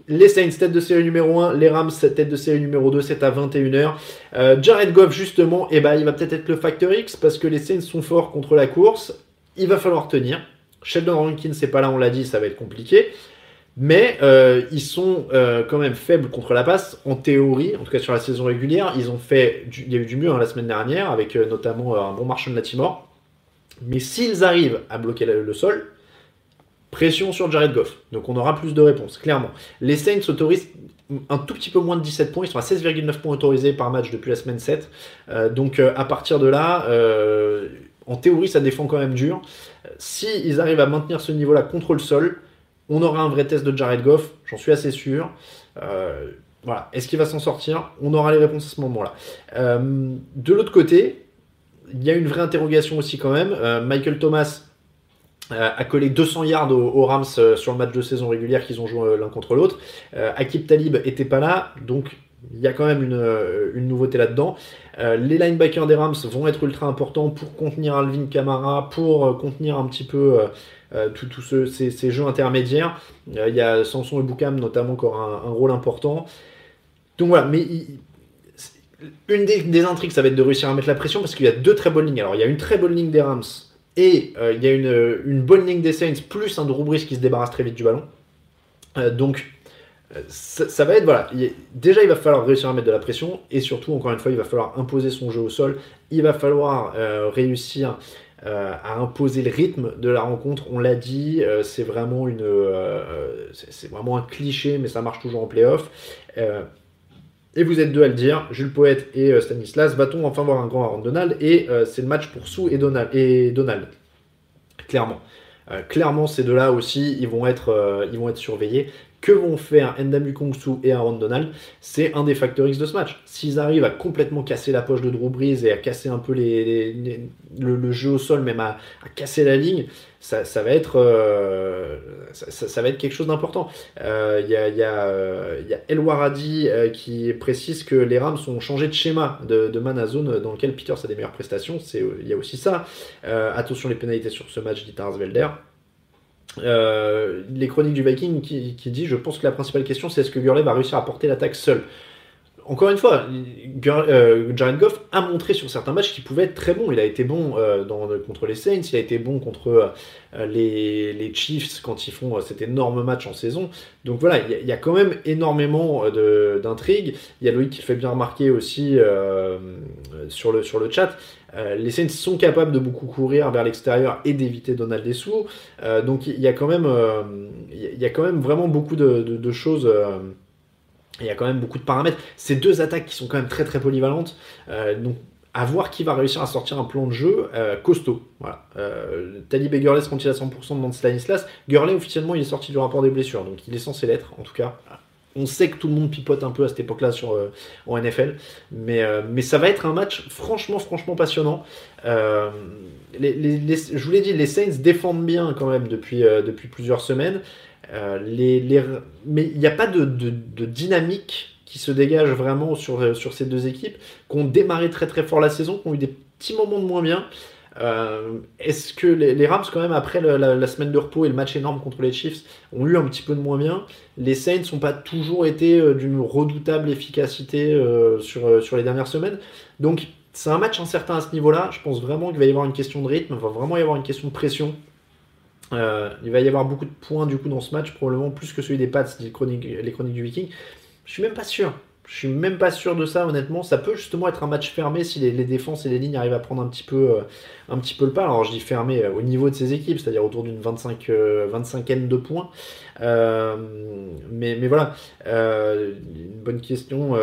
Les Saints, tête de série numéro 1, les Rams, tête de série numéro 2, c'est à 21h. Euh, Jared Goff, justement, eh ben, il va peut-être être le facteur X parce que les Saints sont forts contre la course. Il va falloir tenir. Sheldon Rankin, c'est pas là, on l'a dit, ça va être compliqué. Mais euh, ils sont quand même faibles contre la passe, en théorie, en tout cas sur la saison régulière. Ils ont fait, il y a eu du mieux hein, la semaine dernière, avec notamment un bon marchand de Latimore. Mais s'ils arrivent à bloquer le, sol, pression sur Jared Goff. Donc on aura plus de réponses, clairement. Les Saints autorisent un tout petit peu moins de 17 points. Ils sont à 16,9 points autorisés par match depuis la semaine 7. Euh, donc euh, à partir de là, euh, en théorie, ça défend quand même dur. Si ils arrivent à maintenir ce niveau-là contre le sol, on aura un vrai test de Jared Goff. J'en suis assez sûr. voilà. Est-ce qu'il va s'en sortir? On aura les réponses à ce moment-là. de l'autre côté, il y a une vraie interrogation aussi quand même. Euh, Michael Thomas euh, a collé 200 yards aux, Rams euh, sur le match de saison régulière qu'ils ont joué l'un contre l'autre. Akib Talib était pas là, donc il y a quand même une, nouveauté là-dedans. les linebackers des Rams vont être ultra importants pour contenir Alvin Kamara, pour contenir un petit peu tous ces, jeux intermédiaires. Il y a Samson et Boukam notamment qui aura un, rôle important. Donc voilà, mais une des, intrigues, ça va être de réussir à mettre la pression parce qu'il y a deux très bonnes lignes. Alors, il y a une très bonne ligne des Rams et euh, il y a une, bonne ligne des Saints, plus un Drew qui se débarrasse très vite du ballon. Euh, donc, euh, ça, va être, voilà, déjà il va falloir réussir à mettre de la pression et surtout, encore une fois, il va falloir imposer son jeu au sol. Il va falloir réussir à imposer le rythme de la rencontre. On l'a dit, c'est vraiment une, c'est vraiment un cliché, mais ça marche toujours en playoff. Et vous êtes deux à le dire, Jules Poète et euh, Stanislas. Va-t-on enfin voir un grand Aaron Donald Et euh, c'est le match pour Sou et Donald. Et Donald. Clairement. Euh, clairement, ces deux-là aussi, ils vont, être, ils vont être surveillés. Que vont faire Endamu Kongsu et Aaron Donald, c'est un des facteurs X de ce match. S'ils arrivent à complètement casser la poche de Drew Brees et à casser un peu le, jeu au sol, même à, casser la ligne, ça, va être, euh, ça, va être quelque chose d'important. Il euh, y, a, y, a, El Waradi euh, qui précise que les Rams ont changé de schéma de, de zone dans lequel Peters a des meilleures prestations. Il y a aussi ça. attention les pénalités sur ce match, dit Velder. Euh, les chroniques du Viking qui, dit Je pense que la principale question c'est est-ce que Gurley va réussir à porter l'attaque seul? Encore une fois, euh, Jared Goff a montré sur certains matchs qu'il pouvait être très bon. Il a été bon euh, contre les Saints, il a été bon contre les, Chiefs quand ils font cet énorme match en saison. Donc voilà, il y, a quand même énormément d'intrigues. Il y a Loïc qui fait bien remarquer aussi sur, le, le chat. Euh, les Saints sont capables de beaucoup courir vers l'extérieur et d'éviter Donald Dessous. Euh, donc il y, a quand même, euh, il y a quand même vraiment beaucoup de, choses. Il y a quand même beaucoup de paramètres. Ces deux attaques qui sont quand même très très polyvalentes. donc à voir qui va réussir à sortir un plan de jeu costaud. Voilà. Et Gurley à 100% dans Stanislas? Gurley officiellement il est sorti du rapport des blessures, donc il est censé l'être en tout cas. On sait que tout le monde pipote un peu à cette époque-là euh, en NFL, mais, euh, ça va être un match franchement, franchement passionnant. Euh, je vous l'ai dit, les Saints défendent bien quand même depuis plusieurs semaines, les, mais il n'y a pas de, dynamique qui se dégage vraiment sur, sur ces deux équipes, qui ont démarré très très fort la saison, qui ont eu des petits moments de moins bien. Euh, est-ce que les, Rams, quand même, après la, semaine de repos et le match énorme contre les Chiefs, ont eu un petit peu de moins bien? Les Saints n'ont pas toujours été euh, d'une redoutable efficacité euh, sur, sur les dernières semaines. Donc, c'est un match incertain à ce niveau-là. Je pense vraiment qu'il va y avoir une question de rythme, il va vraiment y avoir une question de pression. Il va y avoir beaucoup de points du coup dans ce match, probablement plus que celui des Pats, les chroniques, les chroniques du Viking. Je suis même pas sûr. Je suis même pas sûr de ça, honnêtement. Ça peut justement être un match fermé si les, défenses et les lignes arrivent à prendre un petit peu, euh, un petit peu le pas. Alors je dis fermé euh, au niveau de ces équipes, c'est-à-dire autour d'une 25, 25 de points. Euh, mais, mais voilà, une bonne question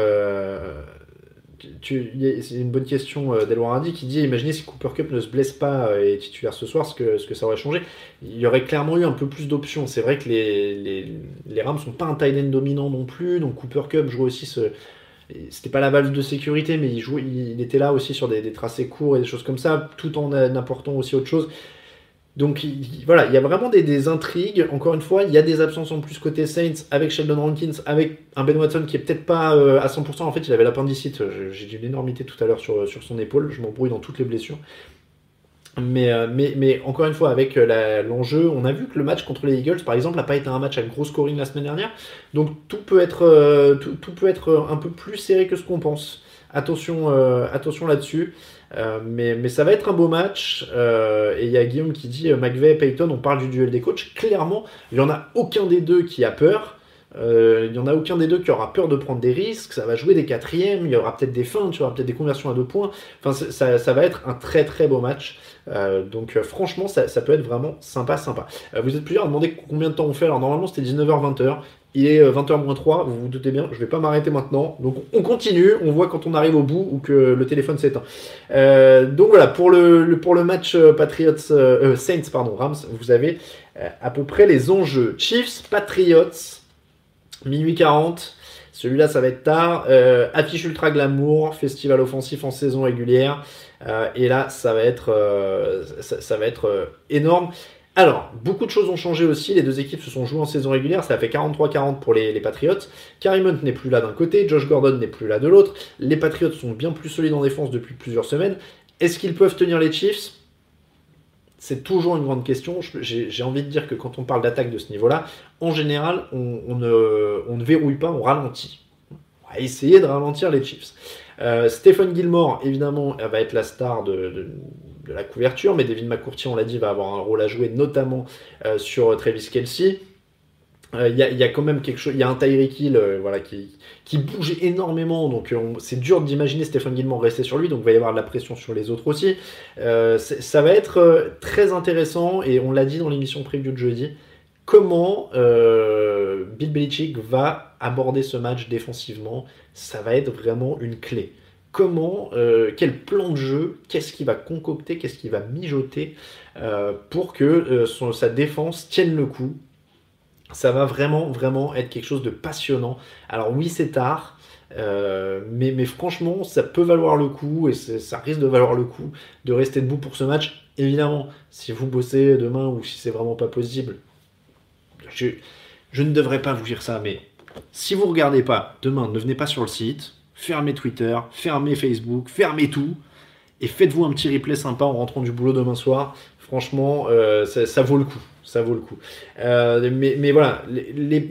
c'est une bonne question euh, d'Elwaradi qui dit imaginez si Cooper Cup ne se blesse pas euh, et titulaire ce soir, ce que, ce que ça aurait changé. Il y aurait clairement eu un peu plus d'options. C'est vrai que les, les, les Rams sont pas un tight end dominant non plus, donc Cooper Cup jouait aussi ce. C'était pas la valve de sécurité, mais il, jouait, il était là aussi sur des, des, tracés courts et des choses comme ça, tout en apportant aussi autre chose. Donc voilà, il y a vraiment des, intrigues. Encore une fois, il y a des absences en plus côté Saints avec Sheldon Rankins, avec un Ben Watson qui est peut-être pas euh, à 100%. En fait, il avait l'appendicite. J'ai dit une énormité tout à l'heure sur, son épaule. Je m'embrouille dans toutes les blessures. Mais, euh, encore une fois, avec euh, l'enjeu, on a vu que le match contre les Eagles, par exemple, n'a pas été un match à gros scoring la semaine dernière. Donc tout peut être, tout, peut être un peu plus serré que ce qu'on pense. Attention, attention là-dessus. Euh, mais, ça va être un beau match. Euh, et il y a Guillaume qui dit euh, McVeigh et Payton, on parle du duel des coachs. Clairement, il n'y en a aucun des deux qui a peur. il n'y en a aucun des deux qui aura peur de prendre des risques. Ça va jouer des quatrièmes. Il y aura peut-être des feintes, il y aura peut-être des conversions à deux points. Enfin, ça, va être un très très beau match. donc franchement, ça, peut être vraiment sympa, sympa. vous êtes plusieurs à demander combien de temps on fait. Alors normalement, c'était 19h-20h. Il est 20h-3, euh, vous vous doutez bien, je vais pas m'arrêter maintenant. Donc on continue, on voit quand on arrive au bout ou que le téléphone s'éteint. Euh, donc voilà, pour le, pour le match euh, Patriots, Saints, pardon, Rams, vous avez à peu près les enjeux. Chiefs, Patriots, minuit 40. Celui-là, ça va être tard. affiche ultra glamour, festival offensif en saison régulière. et là, ça, va être énorme. Alors, beaucoup de choses ont changé aussi. Les deux équipes se sont jouées en saison régulière. Ça a fait 43-40 pour les, Patriots. Karim n'est plus là d'un côté, Josh Gordon n'est plus là de l'autre. Les Patriots sont bien plus solides en défense depuis plusieurs semaines. Est-ce qu'ils peuvent tenir les Chiefs? C'est toujours une grande question. J'ai envie de dire que quand on parle d'attaque de ce niveau-là, en général, on, ne, verrouille pas, on ralentit. On va essayer de ralentir les Chiefs. Euh, Stephen Gilmore, évidemment, va être la star de la couverture, mais David McCourtier, on l'a dit, va avoir un rôle à jouer, notamment euh, sur Travis Kelsey. Euh, il y, a quand même quelque chose, il y a un Tyreek Hill euh, voilà, qui, qui bouge énormément, donc c'est dur d'imaginer Stéphane Gilmore rester sur lui, donc il va y avoir de la pression sur les autres aussi. ça va être très intéressant, et on l'a dit dans l'émission preview de jeudi, comment Bill Belichick va aborder ce match défensivement, ça va être vraiment une clé comment, euh, quel plan de jeu, qu'est-ce qu'il va concocter, qu'est-ce qu'il va mijoter euh, pour que euh, sa défense tienne le coup Ça va vraiment, vraiment être quelque chose de passionnant. Alors oui, c'est tard, mais, mais, franchement, ça peut valoir le coup et ça risque de valoir le coup de rester debout pour ce match. Évidemment, si vous bossez demain ou si c'est vraiment pas possible, je, je, ne devrais pas vous dire ça, mais si vous regardez pas demain, ne venez pas sur le site, fermez Twitter, fermez Facebook, fermez tout et faites-vous un petit replay sympa en rentrant du boulot demain soir. Franchement, euh, ça, vaut le coup. Ça vaut le coup. Euh, mais, voilà, les,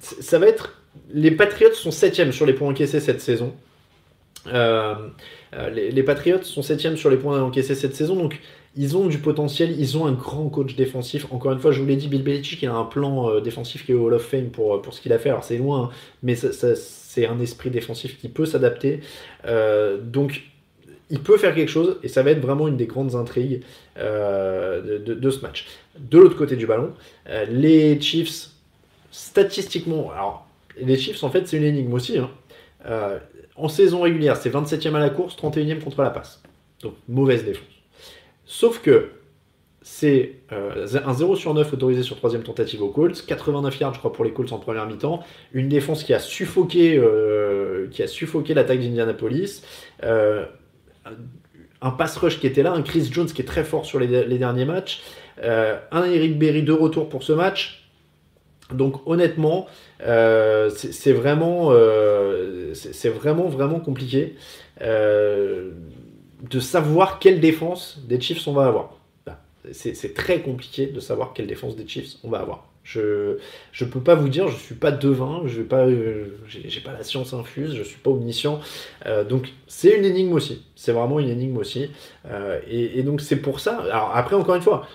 ça va être les Patriots sont 7 sur les points encaissés cette saison. Euh, les, Patriots sont 7 sur les points encaissés cette saison, donc ils ont du potentiel, ils ont un grand coach défensif. Encore une fois, je vous l'ai dit, Bill Belichick a un plan défensif qui est au Hall of Fame pour, pour ce qu'il a fait. Alors c'est loin, hein, mais c'est un esprit défensif qui peut s'adapter. donc il peut faire quelque chose et ça va être vraiment une des grandes intrigues de, de, ce match. De l'autre côté du ballon, les Chiefs, statistiquement, alors les Chiefs, en fait, c'est une énigme aussi. Hein. Euh, en saison régulière, c'est 27e à la course, 31e contre la passe. Donc, mauvaise défense. Sauf que c'est euh, un 0 sur 9 autorisé sur troisième tentative aux Colts, 89 yards, je crois, pour les Colts en première mi-temps, une défense qui a suffoqué, euh, qui a suffoqué l'attaque d'Indianapolis, un pass rush qui était là, un Chris Jones qui est très fort sur les, derniers matchs, un Eric Berry de retour pour ce match. Donc honnêtement, euh, c'est vraiment, euh, c'est vraiment, vraiment compliqué euh, de savoir quelle défense des Chiefs on va avoir. C'est très compliqué de savoir quelle défense des Chiefs on va avoir. Je ne peux pas vous dire, je suis pas devin, je n'ai pas, j'ai pas la science infuse, je suis pas omniscient. donc c'est une énigme aussi. C'est vraiment une énigme aussi. Et, et, donc c'est pour ça. Alors après encore une fois,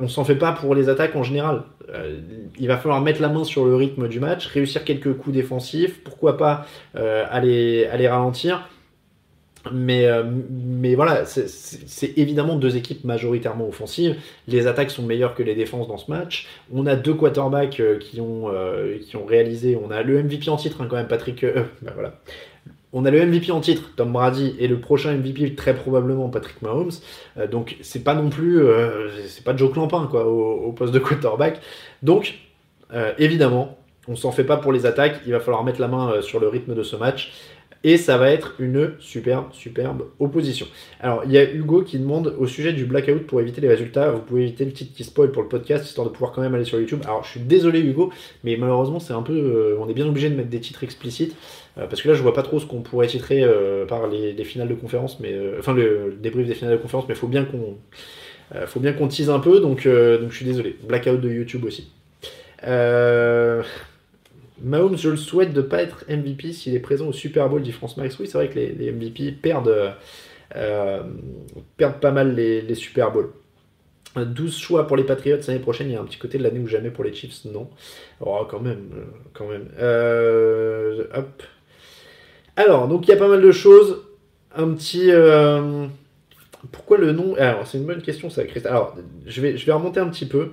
on s'en fait pas pour les attaques en général. Euh, il va falloir mettre la main sur le rythme du match, réussir quelques coups défensifs, pourquoi pas euh, aller, aller ralentir. Mais, euh, mais voilà, c'est évidemment deux équipes majoritairement offensives. Les attaques sont meilleures que les défenses dans ce match. On a deux quarterbacks qui, ont, qui ont réalisé. On a le MVP en titre, hein, quand même, Patrick. Bah voilà. On a le MVP en titre, Tom Brady, et le prochain MVP très probablement Patrick Mahomes. Euh, donc c'est pas non plus, euh, c'est pas Joe Clampin quoi au, poste de quarterback. Donc euh, évidemment, on s'en fait pas pour les attaques. Il va falloir mettre la main sur le rythme de ce match. Et ça va être une superbe, superbe opposition. Alors, il y a Hugo qui demande au sujet du blackout pour éviter les résultats. Vous pouvez éviter le titre qui spoil pour le podcast histoire de pouvoir quand même aller sur YouTube. Alors, je suis désolé, Hugo, mais malheureusement, c'est un peu. on est bien obligé de mettre des titres explicites. Euh, parce que là, je vois pas trop ce qu'on pourrait titrer euh, par les, finales de conférence, mais euh, enfin le, débrief des finales de conférence, mais faut bien qu'on faut bien qu'on tease un peu, donc, donc je suis désolé. Blackout de YouTube aussi. Mahomes, je le souhaite de pas être MVP s'il est présent au Super Bowl, dit France Max. Oui, c'est vrai que les, MVP perdent, perdent pas mal les, Super Bowls. 12 choix pour les Patriots l'année prochaine, il y a un petit côté de l'année ou jamais pour les Chiefs, non. Oh, quand même, quand même. hop. Alors, donc il y a pas mal de choses. Un petit. Euh, pourquoi le nom? Alors, c'est une bonne question, ça, Christophe. Alors, je vais, je vais remonter un petit peu.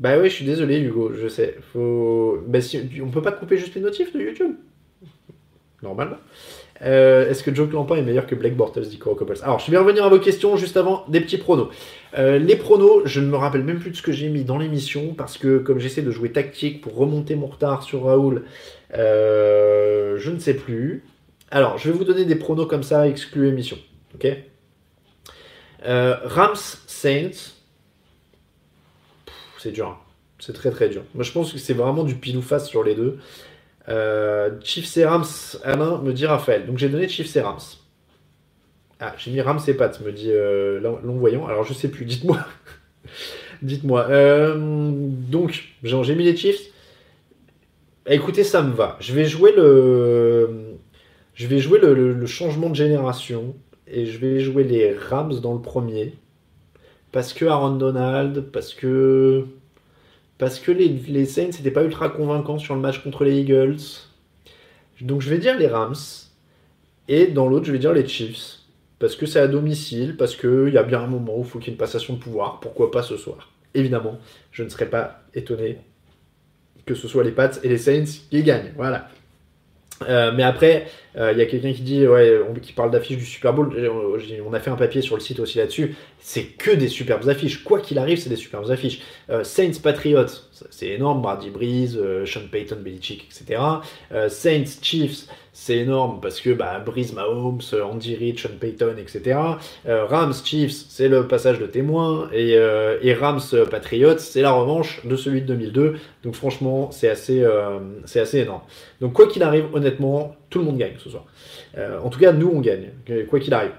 Bah ouais, je suis désolé, Hugo, je sais. Faut... Bah, si... On peut pas couper juste les notifs de YouTube? Normalement. Euh, est-ce que Joe Clampin est meilleur que Blake Bortles, dit Coppels Alors, je vais revenir à vos questions juste avant des petits pronos. Euh, les pronos, je ne me rappelle même plus de ce que j'ai mis dans l'émission parce que comme j'essaie de jouer tactique pour remonter mon retard sur Raoul, euh, je ne sais plus. Alors, je vais vous donner des pronos comme ça, exclu émission. Ok? Rams Saints. C'est dur. Hein. C'est très très dur. Moi, je pense que c'est vraiment du pile ou face sur les deux. Euh, Chiefs et Rams, Alain, me dit Raphaël. Donc j'ai donné Chiefs et Rams. Ah, j'ai mis Rams et Pat, me dit euh, voyant Alors je sais plus, dites-moi. dites-moi. Euh, donc, j'ai mis les Chiefs. Écoutez, ça me va. Je vais jouer le. Je vais jouer le changement de génération. Et je vais jouer les Rams dans le premier. Parce que Aaron Donald, parce que parce que les, les Saints n'étaient pas ultra convaincants sur le match contre les Eagles. Donc je vais dire les Rams. Et dans l'autre, je vais dire les Chiefs. Parce que c'est à domicile, parce qu'il y a bien un moment où il faut qu'il y ait une passation de pouvoir. Pourquoi pas ce soir? Évidemment, je ne serais pas étonné que ce soit les Pats et les Saints qui gagnent. Voilà. Euh, mais après, euh, il y a quelqu'un qui dit, ouais, qui parle d'affiches du Super Bowl. On a fait un papier sur le site aussi là-dessus. C'est que des superbes affiches. Quoi qu'il arrive, c'est des superbes affiches. Euh, Saints Patriots, c'est énorme. Brady Breeze, Sean Payton, Belichick, etc. Saints Chiefs, c'est énorme parce que bah, Breeze, Mahomes, Andy Reid, Sean Payton, etc. Rams Chiefs, c'est le passage de témoin. Et, et Rams Patriots, c'est la revanche de celui de 2002. Donc franchement, c'est assez, c'est assez énorme. Donc quoi qu'il arrive, honnêtement, tout le monde gagne ce soir. Euh, en tout cas, nous, on gagne, quoi qu'il arrive.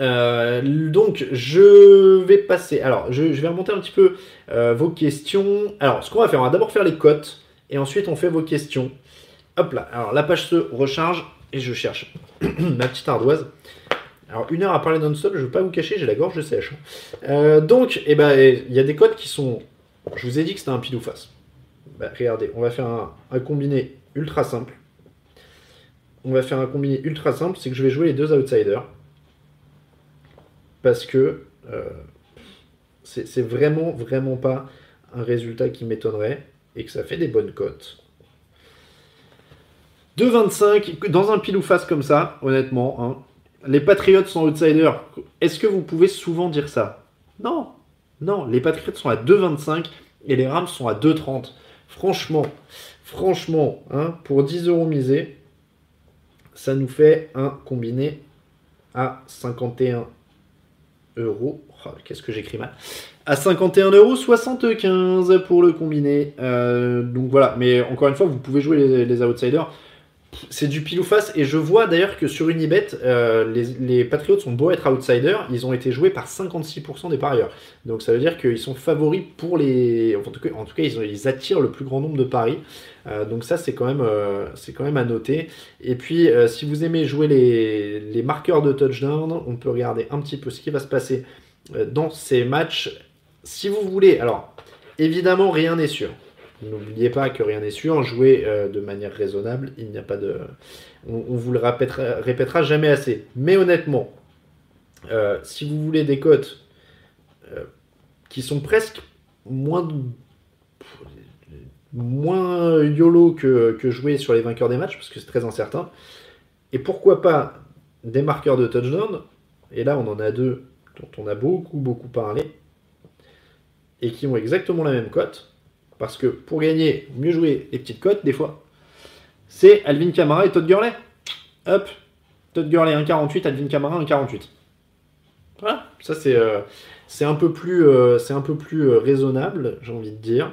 Euh, donc, je vais passer. Alors, je, vais remonter un petit peu euh, vos questions. Alors, ce qu'on va faire, on va d'abord faire les cotes et ensuite on fait vos questions. Hop là. Alors, la page se recharge et je cherche ma petite ardoise. Alors, une heure à parler non-stop, je ne veux pas vous cacher, j'ai la gorge sèche. donc, eh ben, il y a des cotes qui sont. Je vous ai dit que c'était un pile ou face. Bah, regardez, on va faire un combiné ultra simple. On va faire un combiné ultra simple, c'est que je vais jouer les deux outsiders. Parce que euh, c'est vraiment, vraiment pas un résultat qui m'étonnerait et que ça fait des bonnes cotes. 2,25 dans un pile ou face comme ça, honnêtement. Hein. Les Patriots sont outsiders. Est-ce que vous pouvez souvent dire ça? Non. Non, les Patriots sont à 2,25 et les Rams sont à 2,30. Franchement, Franchement, hein, pour 10 euros misés, ça nous fait un combiné à 51 euros. Oh, qu'est-ce que j'écris mal À 51 euros 75 pour le combiné. Euh, donc voilà, mais encore une fois, vous pouvez jouer les outsiders c'est du pile face. Et je vois d'ailleurs que sur Unibet, euh, les, les, Patriots sont beaux être outsiders, ils ont été joués par 56% des parieurs. Donc ça veut dire qu'ils sont favoris pour les. En tout cas, ils, attirent le plus grand nombre de paris. Euh, donc ça, c'est quand, même, euh, c'est quand même à noter. Et puis, si vous aimez jouer les, marqueurs de touchdown, on peut regarder un petit peu ce qui va se passer dans ces matchs. Si vous voulez, alors, évidemment, rien n'est sûr. N'oubliez pas que rien n'est sûr. Jouez euh, de manière raisonnable. Il n'y a pas de. On, vous le répétera, jamais assez. Mais honnêtement, euh, si vous voulez des cotes euh, qui sont presque moins moins YOLO que, que jouer sur les vainqueurs des matchs, parce que c'est très incertain. Et pourquoi pas des marqueurs de touchdown Et là, on en a deux dont on a beaucoup, beaucoup parlé, et qui ont exactement la même cote. Parce que pour gagner, mieux jouer les petites cotes, des fois, c'est Alvin Kamara et Todd Gurley. Hop, Todd Gurley 1,48, Alvin Kamara 1,48. Voilà, ça c'est euh, un peu plus, euh, un peu plus euh, raisonnable, j'ai envie de dire.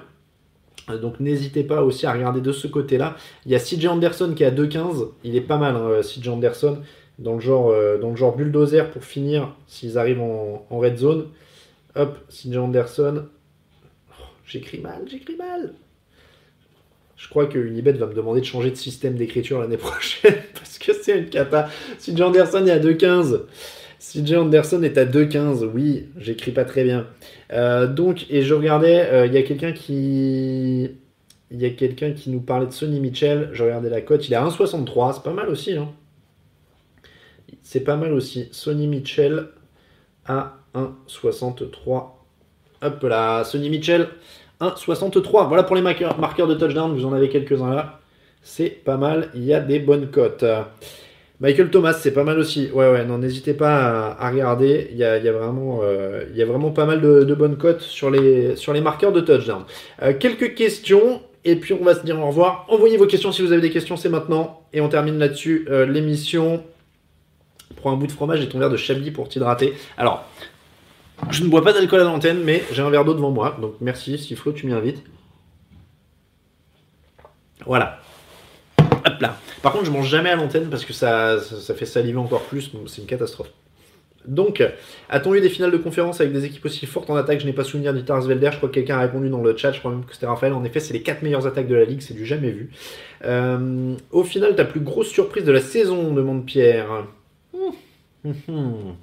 Donc n'hésitez pas aussi à regarder de ce côté-là. Il y a CJ Anderson qui est à 2,15. Il est pas mal, hein, CJ Anderson, dans le, genre, dans le genre bulldozer pour finir s'ils arrivent en, en red zone. Hop, CJ Anderson, J'écris mal, j'écris mal. Je crois que Unibet va me demander de changer de système d'écriture l'année prochaine parce que c'est une cata. Si Anderson est à 2,15. Si Anderson est à 2,15, oui, j'écris pas très bien. Euh, donc, et je regardais, euh, il y a quelqu'un qui. Il y a quelqu'un qui nous parlait de Sonny Mitchell. Je regardais la cote, il est à 1,63. C'est pas mal aussi. Hein. C'est pas mal aussi. Sonny Mitchell à 1,63. Hop là, Sonny Mitchell 1,63. Voilà pour les marqueurs, de touchdown, vous en avez quelques-uns là. C'est pas mal, il y a des bonnes cotes. Michael Thomas, c'est pas mal aussi. Ouais, ouais, non, n'hésitez pas à, regarder. Il y, a, vraiment, euh, il y a vraiment pas mal de, bonnes cotes sur les, sur les marqueurs de touchdown. Euh, quelques questions, et puis on va se dire au revoir. Envoyez vos questions si vous avez des questions, c'est maintenant. Et on termine là-dessus euh, l'émission. Prends un bout de fromage et ton verre de Chablis pour t'hydrater. Alors, je ne bois pas d'alcool à l'antenne, mais j'ai un verre d'eau devant moi. Donc merci, si Flo, tu m'y invites. Voilà. Hop là. Par contre, je mange jamais à l'antenne parce que ça, ça, fait saliver encore plus. C'est une catastrophe. Donc, a-t-on eu des finales de conférence avec des équipes aussi fortes en attaque? Je n'ai pas souvenir du Velder. Je crois que quelqu'un a répondu dans le chat. Je crois même que c'était Raphaël. En effet, c'est les 4 meilleures attaques de la ligue. C'est du jamais vu. Euh, au final, ta plus grosse surprise de la saison demande Pierre. Hum, hum.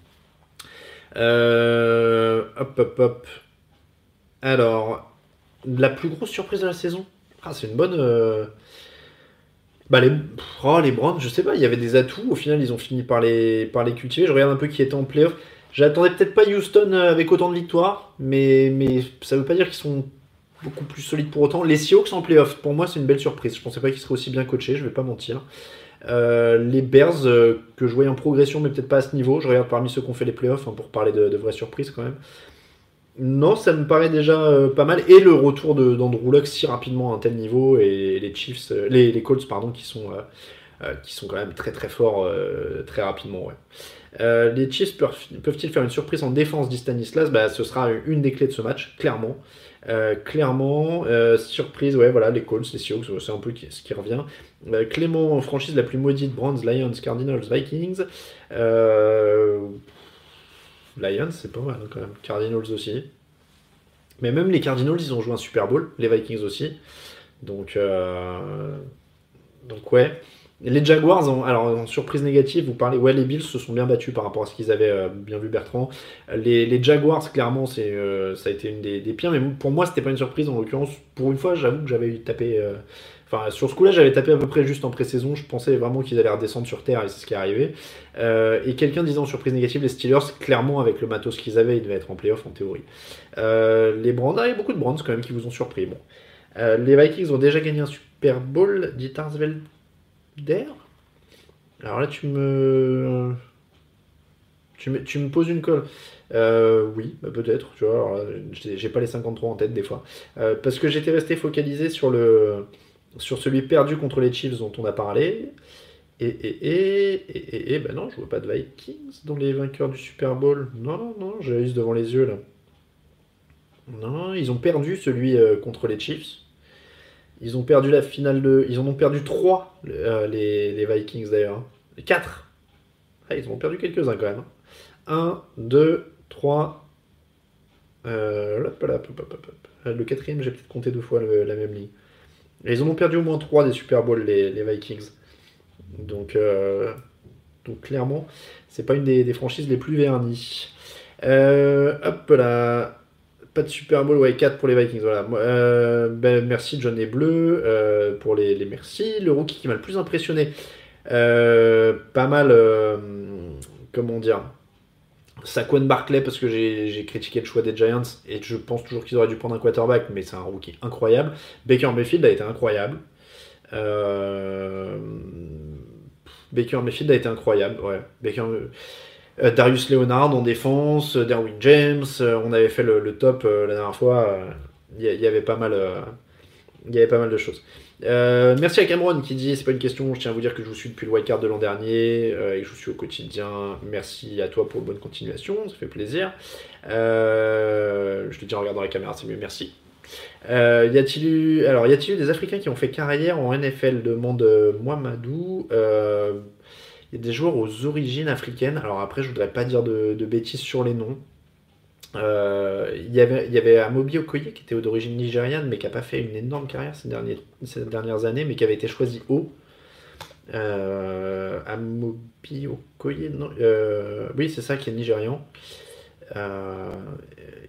Euh, hop, hop, hop. Alors, la plus grosse surprise de la saison ah, C'est une bonne. Euh, bah, les, oh, les Browns, je sais pas, il y avait des atouts. Au final, ils ont fini par les, par les cultiver. Je regarde un peu qui était en playoff. J'attendais peut-être pas Houston euh, avec autant de victoires, mais, mais ça veut pas dire qu'ils sont beaucoup plus solide pour autant. Les Seahawks en playoff, pour moi, c'est une belle surprise. Je pensais pas qu'ils seraient aussi bien coachés, je vais pas mentir. Euh, les Bears, euh, que je voyais en progression, mais peut-être pas à ce niveau. Je regarde parmi ceux qui ont fait les playoffs, hein, pour parler de, vraies surprises quand même. Non, ça me paraît déjà euh, pas mal. Et le retour d'Andrew Luck si rapidement à un tel niveau, et les Chiefs, les, Colts, pardon, qui sont, qui sont quand même très très forts très rapidement. Les Chiefs peuvent-ils faire une surprise en défense d'Istanislas? Bah, Ce sera une des clés de ce match, clairement. Euh, clairement, euh, surprise, ouais, voilà, les Colts, les Seahawks, c'est un peu ce qui revient. Euh, Clément, franchise la plus maudite, Browns, Lions, Cardinals, Vikings. Lions, c'est pas mal hein, quand même. Cardinals aussi. Mais même les Cardinals, ils ont joué un Super Bowl, les Vikings aussi. Donc, donc ouais. Les Jaguars, alors en surprise négative, vous parlez, ouais, les Bills se sont bien battus par rapport à ce qu'ils avaient euh, bien vu Bertrand. Les, Jaguars, clairement, c'est, euh, ça a été une des, pires, mais pour moi, c'était pas une surprise en l'occurrence. Pour une fois, j'avoue que j'avais tapé. Euh, enfin, sur ce coup-là, j'avais tapé à peu près juste en pré-saison. Je pensais vraiment qu'ils allaient redescendre sur terre et c'est ce qui est arrivé. et quelqu'un disant surprise négative, les Steelers, clairement, avec le matos qu'ils avaient, ils devaient être en playoff en théorie. les Browns, ah, il y a beaucoup de Browns quand même qui vous ont surpris. Bon. les Vikings ont déjà gagné un Super Bowl, dit Tarsveld d'air. Alors là, tu me... Tu me, poses une colle. Euh, oui, bah, peut-être, tu vois, j'ai pas les 53 en tête des fois. Euh, parce que j'étais resté focalisé sur, celui perdu contre les Chiefs dont on a parlé. Et, et, et, et, ben non, je vois pas de Vikings dans les vainqueurs du Super Bowl. Non, non, non, j'ai juste devant les yeux là. Non, ils ont perdu celui euh, contre les Chiefs. Ils ont perdu la finale de. Ils en ont perdu 3, euh, les, Vikings d'ailleurs. 4. Ah, ils en ont perdu quelques-uns quand même. 1, 2, 3. le quatrième, j'ai peut-être compté deux fois la même ligne. ils en ont perdu au moins 3 des Super Bowls, les, Vikings. Donc, euh, donc clairement, c'est pas une des, des, franchises les plus vernies. Euh, hop là de Super Bowl, ouais, 4 pour les Vikings. Voilà. Euh, ben, merci John et Bleu euh, pour les, merci. Le rookie qui m'a le plus impressionné, euh, pas mal, comment dire, Saquon Barclay parce que j'ai critiqué le choix des Giants et je pense toujours qu'ils auraient dû prendre un quarterback, mais c'est un rookie incroyable. Baker Mayfield a été incroyable. Baker Mayfield a été incroyable, ouais. Baker, Darius Leonard en défense, euh, Derwin James, euh, on avait fait le, top la dernière fois. Il y, avait pas mal, il y avait pas mal de choses. merci à Cameron qui dit c'est pas une question, je tiens à vous dire que je vous suis depuis le wildcard de l'an dernier et que je vous suis au quotidien. Merci à toi pour bonne continuation, ça fait plaisir. je te dis en regardant la caméra, c'est mieux, merci. y a-t-il eu, alors y a-t-il eu des Africains qui ont fait carrière en NFL demande Mohamedou. Il y a des joueurs aux origines africaines. Alors après, je voudrais pas dire de, bêtises sur les noms. Euh, il, y avait, Amobi Okoye qui était d'origine nigériane, mais qui n'a pas fait une énorme carrière ces, dernières années, mais qui avait été choisi haut. Euh, Amobi Okoye, non, euh, oui, c'est ça, qui est nigérian.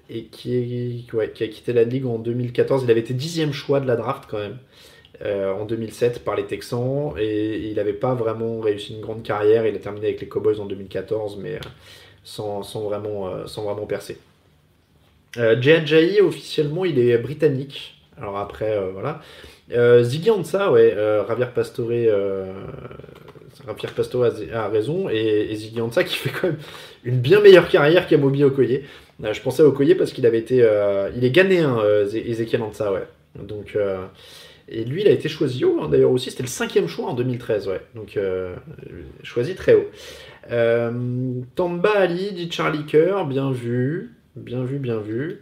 Et qui, qui a quitté la ligue en 2014. Il avait été dixième choix de la draft quand même. Euh, en 2007 par les Texans et, il n'avait pas vraiment réussi une grande carrière. Il a terminé avec les Cowboys en 2014, mais euh, sans, vraiment, euh, sans vraiment percer. Jay officiellement, il est britannique. Alors après, voilà. Ziggy Ansah, ouais, Javier Pastore, Javier Pastore a, raison, et, et Ziggy Ansah qui fait quand même une bien meilleure carrière qu'Amobi Okoye. je pensais à Okoye parce qu'il avait été, il est ghanéen, Ezekiel Ansah, ouais. Donc et lui, il a été choisi haut, hein, d'ailleurs aussi. C'était le cinquième choix en 2013, ouais. Donc, euh, choisi très haut. Euh, Tamba Ali, dit Charlie Kerr, bien vu. Bien vu, bien vu.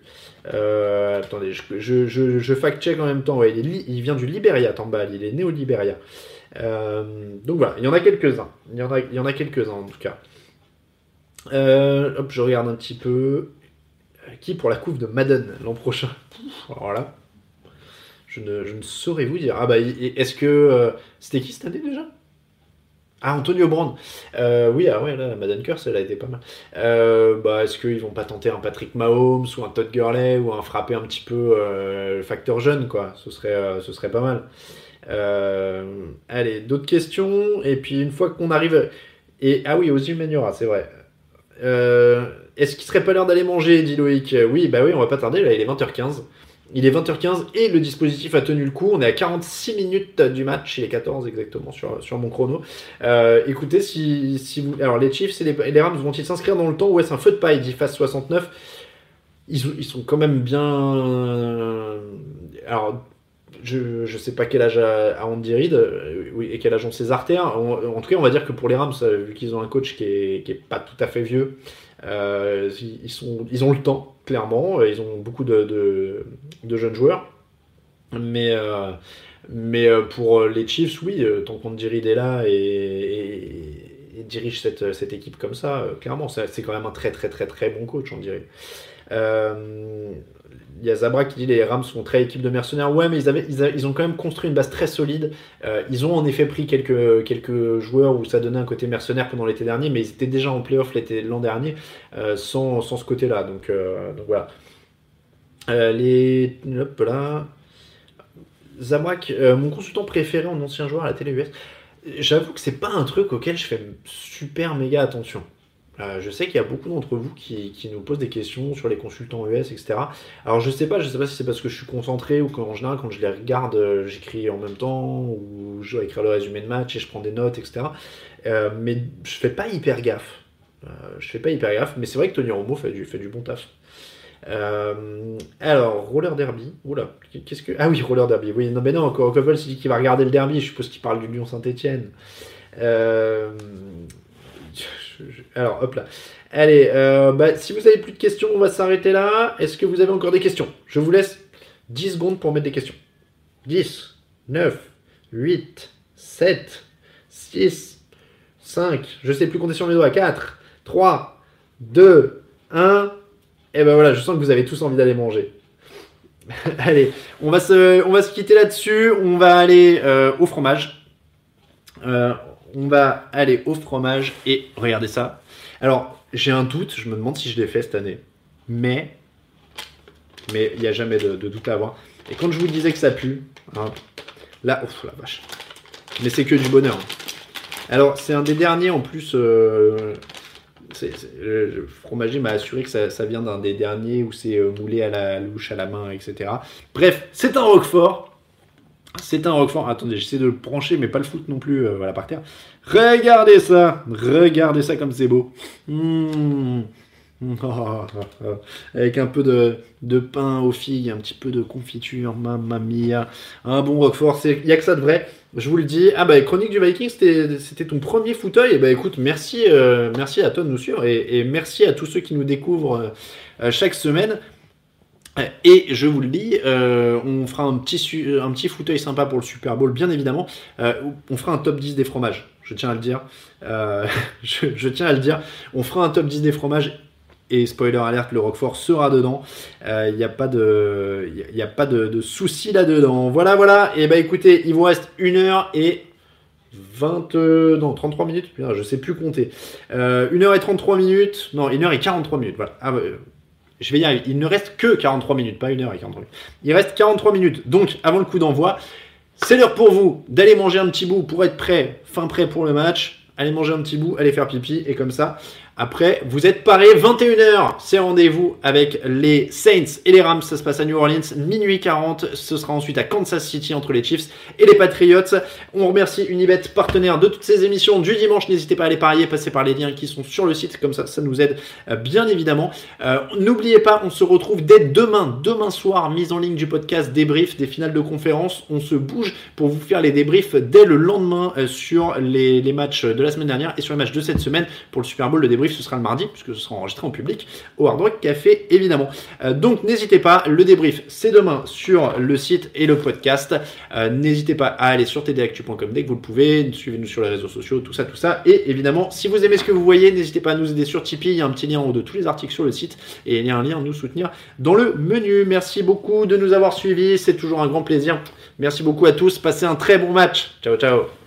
Euh, attendez, je, je, fact-check en même temps. Il, vient du Liberia, Tamba Ali. Il est né au Liberia. donc voilà, il y en a quelques-uns. Il y en a, quelques-uns en tout cas. hop, je regarde un petit peu. Qui pour la coupe de Madden l'an prochain? Alors je ne, saurais vous dire. Ah bah, est-ce que. Euh, c'était qui cette année déjà? Ah, Antonio Brand. Euh, oui, ah ouais, là, Madden Curse, elle a été pas mal. Euh, bah, est-ce qu'ils vont pas tenter un Patrick Mahomes ou un Todd Gurley ou un frapper un petit peu facteur jeune, quoi? Ce serait, ce serait pas mal. allez, d'autres questions? Et puis, une fois qu'on arrive. Et, ah oui, aux Humaniora, c'est vrai. Est-ce qu'il serait pas l'heure d'aller manger, dit Loïc Oui, bah oui, on va pas tarder, là, il est 20h15. Il est 20h15 et le dispositif a tenu le coup. On est à 46 minutes du match, il est 14 exactement sur, sur mon chrono. Euh, écoutez, si, si vous. Alors, les Chiefs et les, Rams vont-ils s'inscrire dans le temps Ouais, c'est un feu de paille, dit face 69. Ils, ils, sont quand même bien. Alors, je ne sais pas quel âge a, Andy Reid euh, et quel âge ont ses artères. En, tout cas, on va dire que pour les Rams, vu qu'ils ont un coach qui est, qui est pas tout à fait vieux, euh, ils, sont, ils ont le temps, clairement. Ils ont beaucoup de, jeunes joueurs. Mais, euh, pour les Chiefs, oui, tant qu'Andy Reid est là et, dirige cette, équipe comme ça, clairement, c'est quand même un très très très très bon coach, on dirait. Euh, il y a Zabra qui dit les Rams sont très équipe de mercenaires. Ouais, mais ils, ont quand même construit une base très solide. Euh, ils ont en effet pris quelques, joueurs où ça donnait un côté mercenaire pendant l'été dernier, mais ils étaient déjà en playoff l'an dernier euh, sans, ce côté-là. Donc, euh, donc, voilà. Euh, les. Là. Euh, mon consultant préféré en ancien joueur à la télé US. J'avoue que c'est pas un truc auquel je fais super méga attention. Euh, je sais qu'il y a beaucoup d'entre vous qui, nous posent des questions sur les consultants US, etc. Alors je sais pas, je sais pas si c'est parce que je suis concentré ou qu'en général quand je les regarde, euh, j'écris en même temps ou je dois écrire le résumé de match et je prends des notes, etc. Euh, mais je fais pas hyper gaffe. Je fais pas hyper gaffe, mais c'est vrai que Tony Romo fait du, bon taf. Alors, Roller Derby. Oula, qu'est-ce que. Ah oui, Roller Derby. Oui, non, mais non, encore s'est dit qu'il va regarder le derby. Je suppose qu'il parle du Lyon Saint-Etienne. Euh, alors, hop là. Allez, euh, bah, si vous avez plus de questions, on va s'arrêter là. Est-ce que vous avez encore des questions? Je vous laisse 10 secondes pour mettre des questions. 10, 9, 8, 7, 6, 5, je sais plus compter sur mes doigts. 4, 3, 2, 1. Et ben voilà, je sens que vous avez tous envie d'aller manger. Allez, on va se, on va se quitter là-dessus. On va aller euh, au fromage. Euh, on va aller au fromage et regardez ça. Alors, j'ai un doute, je me demande si je l'ai fait cette année. Mais, mais il n'y a jamais de, doute à avoir. Et quand je vous disais que ça pue, hein, là, ouf, la vache. Mais c'est que du bonheur. Alors, c'est un des derniers en plus. Euh, le fromager m'a assuré que ça, ça vient d'un des derniers où c'est euh, moulé à la louche, à la main, etc. Bref, c'est un Roquefort. C'est un Roquefort. Attendez, j'essaie de le brancher, mais pas le foutre non plus euh, voilà, par terre. Regardez ça. Regardez ça comme c'est beau. Mmh. Avec un peu de, de, pain aux figues, un petit peu de confiture, mamma mia. Un bon Roquefort, il n'y a que ça de vrai. Je vous le dis. Ah bah, Chronique du Viking, c'était ton premier fauteuil. Et bah écoute, merci, euh, merci à toi de nous suivre et, et, merci à tous ceux qui nous découvrent euh, chaque semaine. Et je vous le dis, euh, on fera un petit, un petit fauteuil sympa pour le Super Bowl, bien évidemment. Euh, on fera un top 10 des fromages, je tiens à le dire. Euh, je, tiens à le dire. On fera un top 10 des fromages. Et spoiler alerte, le Roquefort sera dedans. Il n'y a pas de, de, souci là-dedans. Voilà, voilà. Et bah écoutez, il vous reste 1 heure et 20, non, 33 minutes. Putain, je sais plus compter. 1 heure et 33 minutes. Non, 1 heure et 43 minutes. Voilà. Ah, je vais y. Il ne reste que 43 minutes, pas 1 heure et 43 minutes. Il reste 43 minutes. Donc, avant le coup d'envoi, c'est l'heure pour vous d'aller manger un petit bout pour être prêt, fin prêt pour le match. Allez manger un petit bout, allez faire pipi, et comme ça, après, vous êtes parés, 21h, c'est rendez-vous avec les Saints et les Rams, ça se passe à New Orleans, minuit 40, ce sera ensuite à Kansas City entre les Chiefs et les Patriots. On remercie Unibet, partenaire de toutes ces émissions du dimanche, n'hésitez pas à aller parier, passez par les liens qui sont sur le site, comme ça, ça nous aide bien évidemment. Euh, N'oubliez pas, on se retrouve dès demain, demain soir, mise en ligne du podcast débrief des finales de conférence, on se bouge pour vous faire les débriefs dès le lendemain euh, sur les, les matchs de la semaine dernière et sur les matchs de cette semaine pour le Super Bowl, le débrief ce sera le mardi, puisque ce sera enregistré en public au Hard Rock Café, évidemment. Euh, donc n'hésitez pas, le débrief, c'est demain sur le site et le podcast. Euh, n'hésitez pas à aller sur tdactu.com dès que vous le pouvez, suivez-nous sur les réseaux sociaux, tout ça, tout ça. Et évidemment, si vous aimez ce que vous voyez, n'hésitez pas à nous aider sur Tipeee, il y a un petit lien en haut de tous les articles sur le site, et il y a un lien à nous soutenir dans le menu. Merci beaucoup de nous avoir suivis, c'est toujours un grand plaisir. Merci beaucoup à tous, passez un très bon match. Ciao, ciao.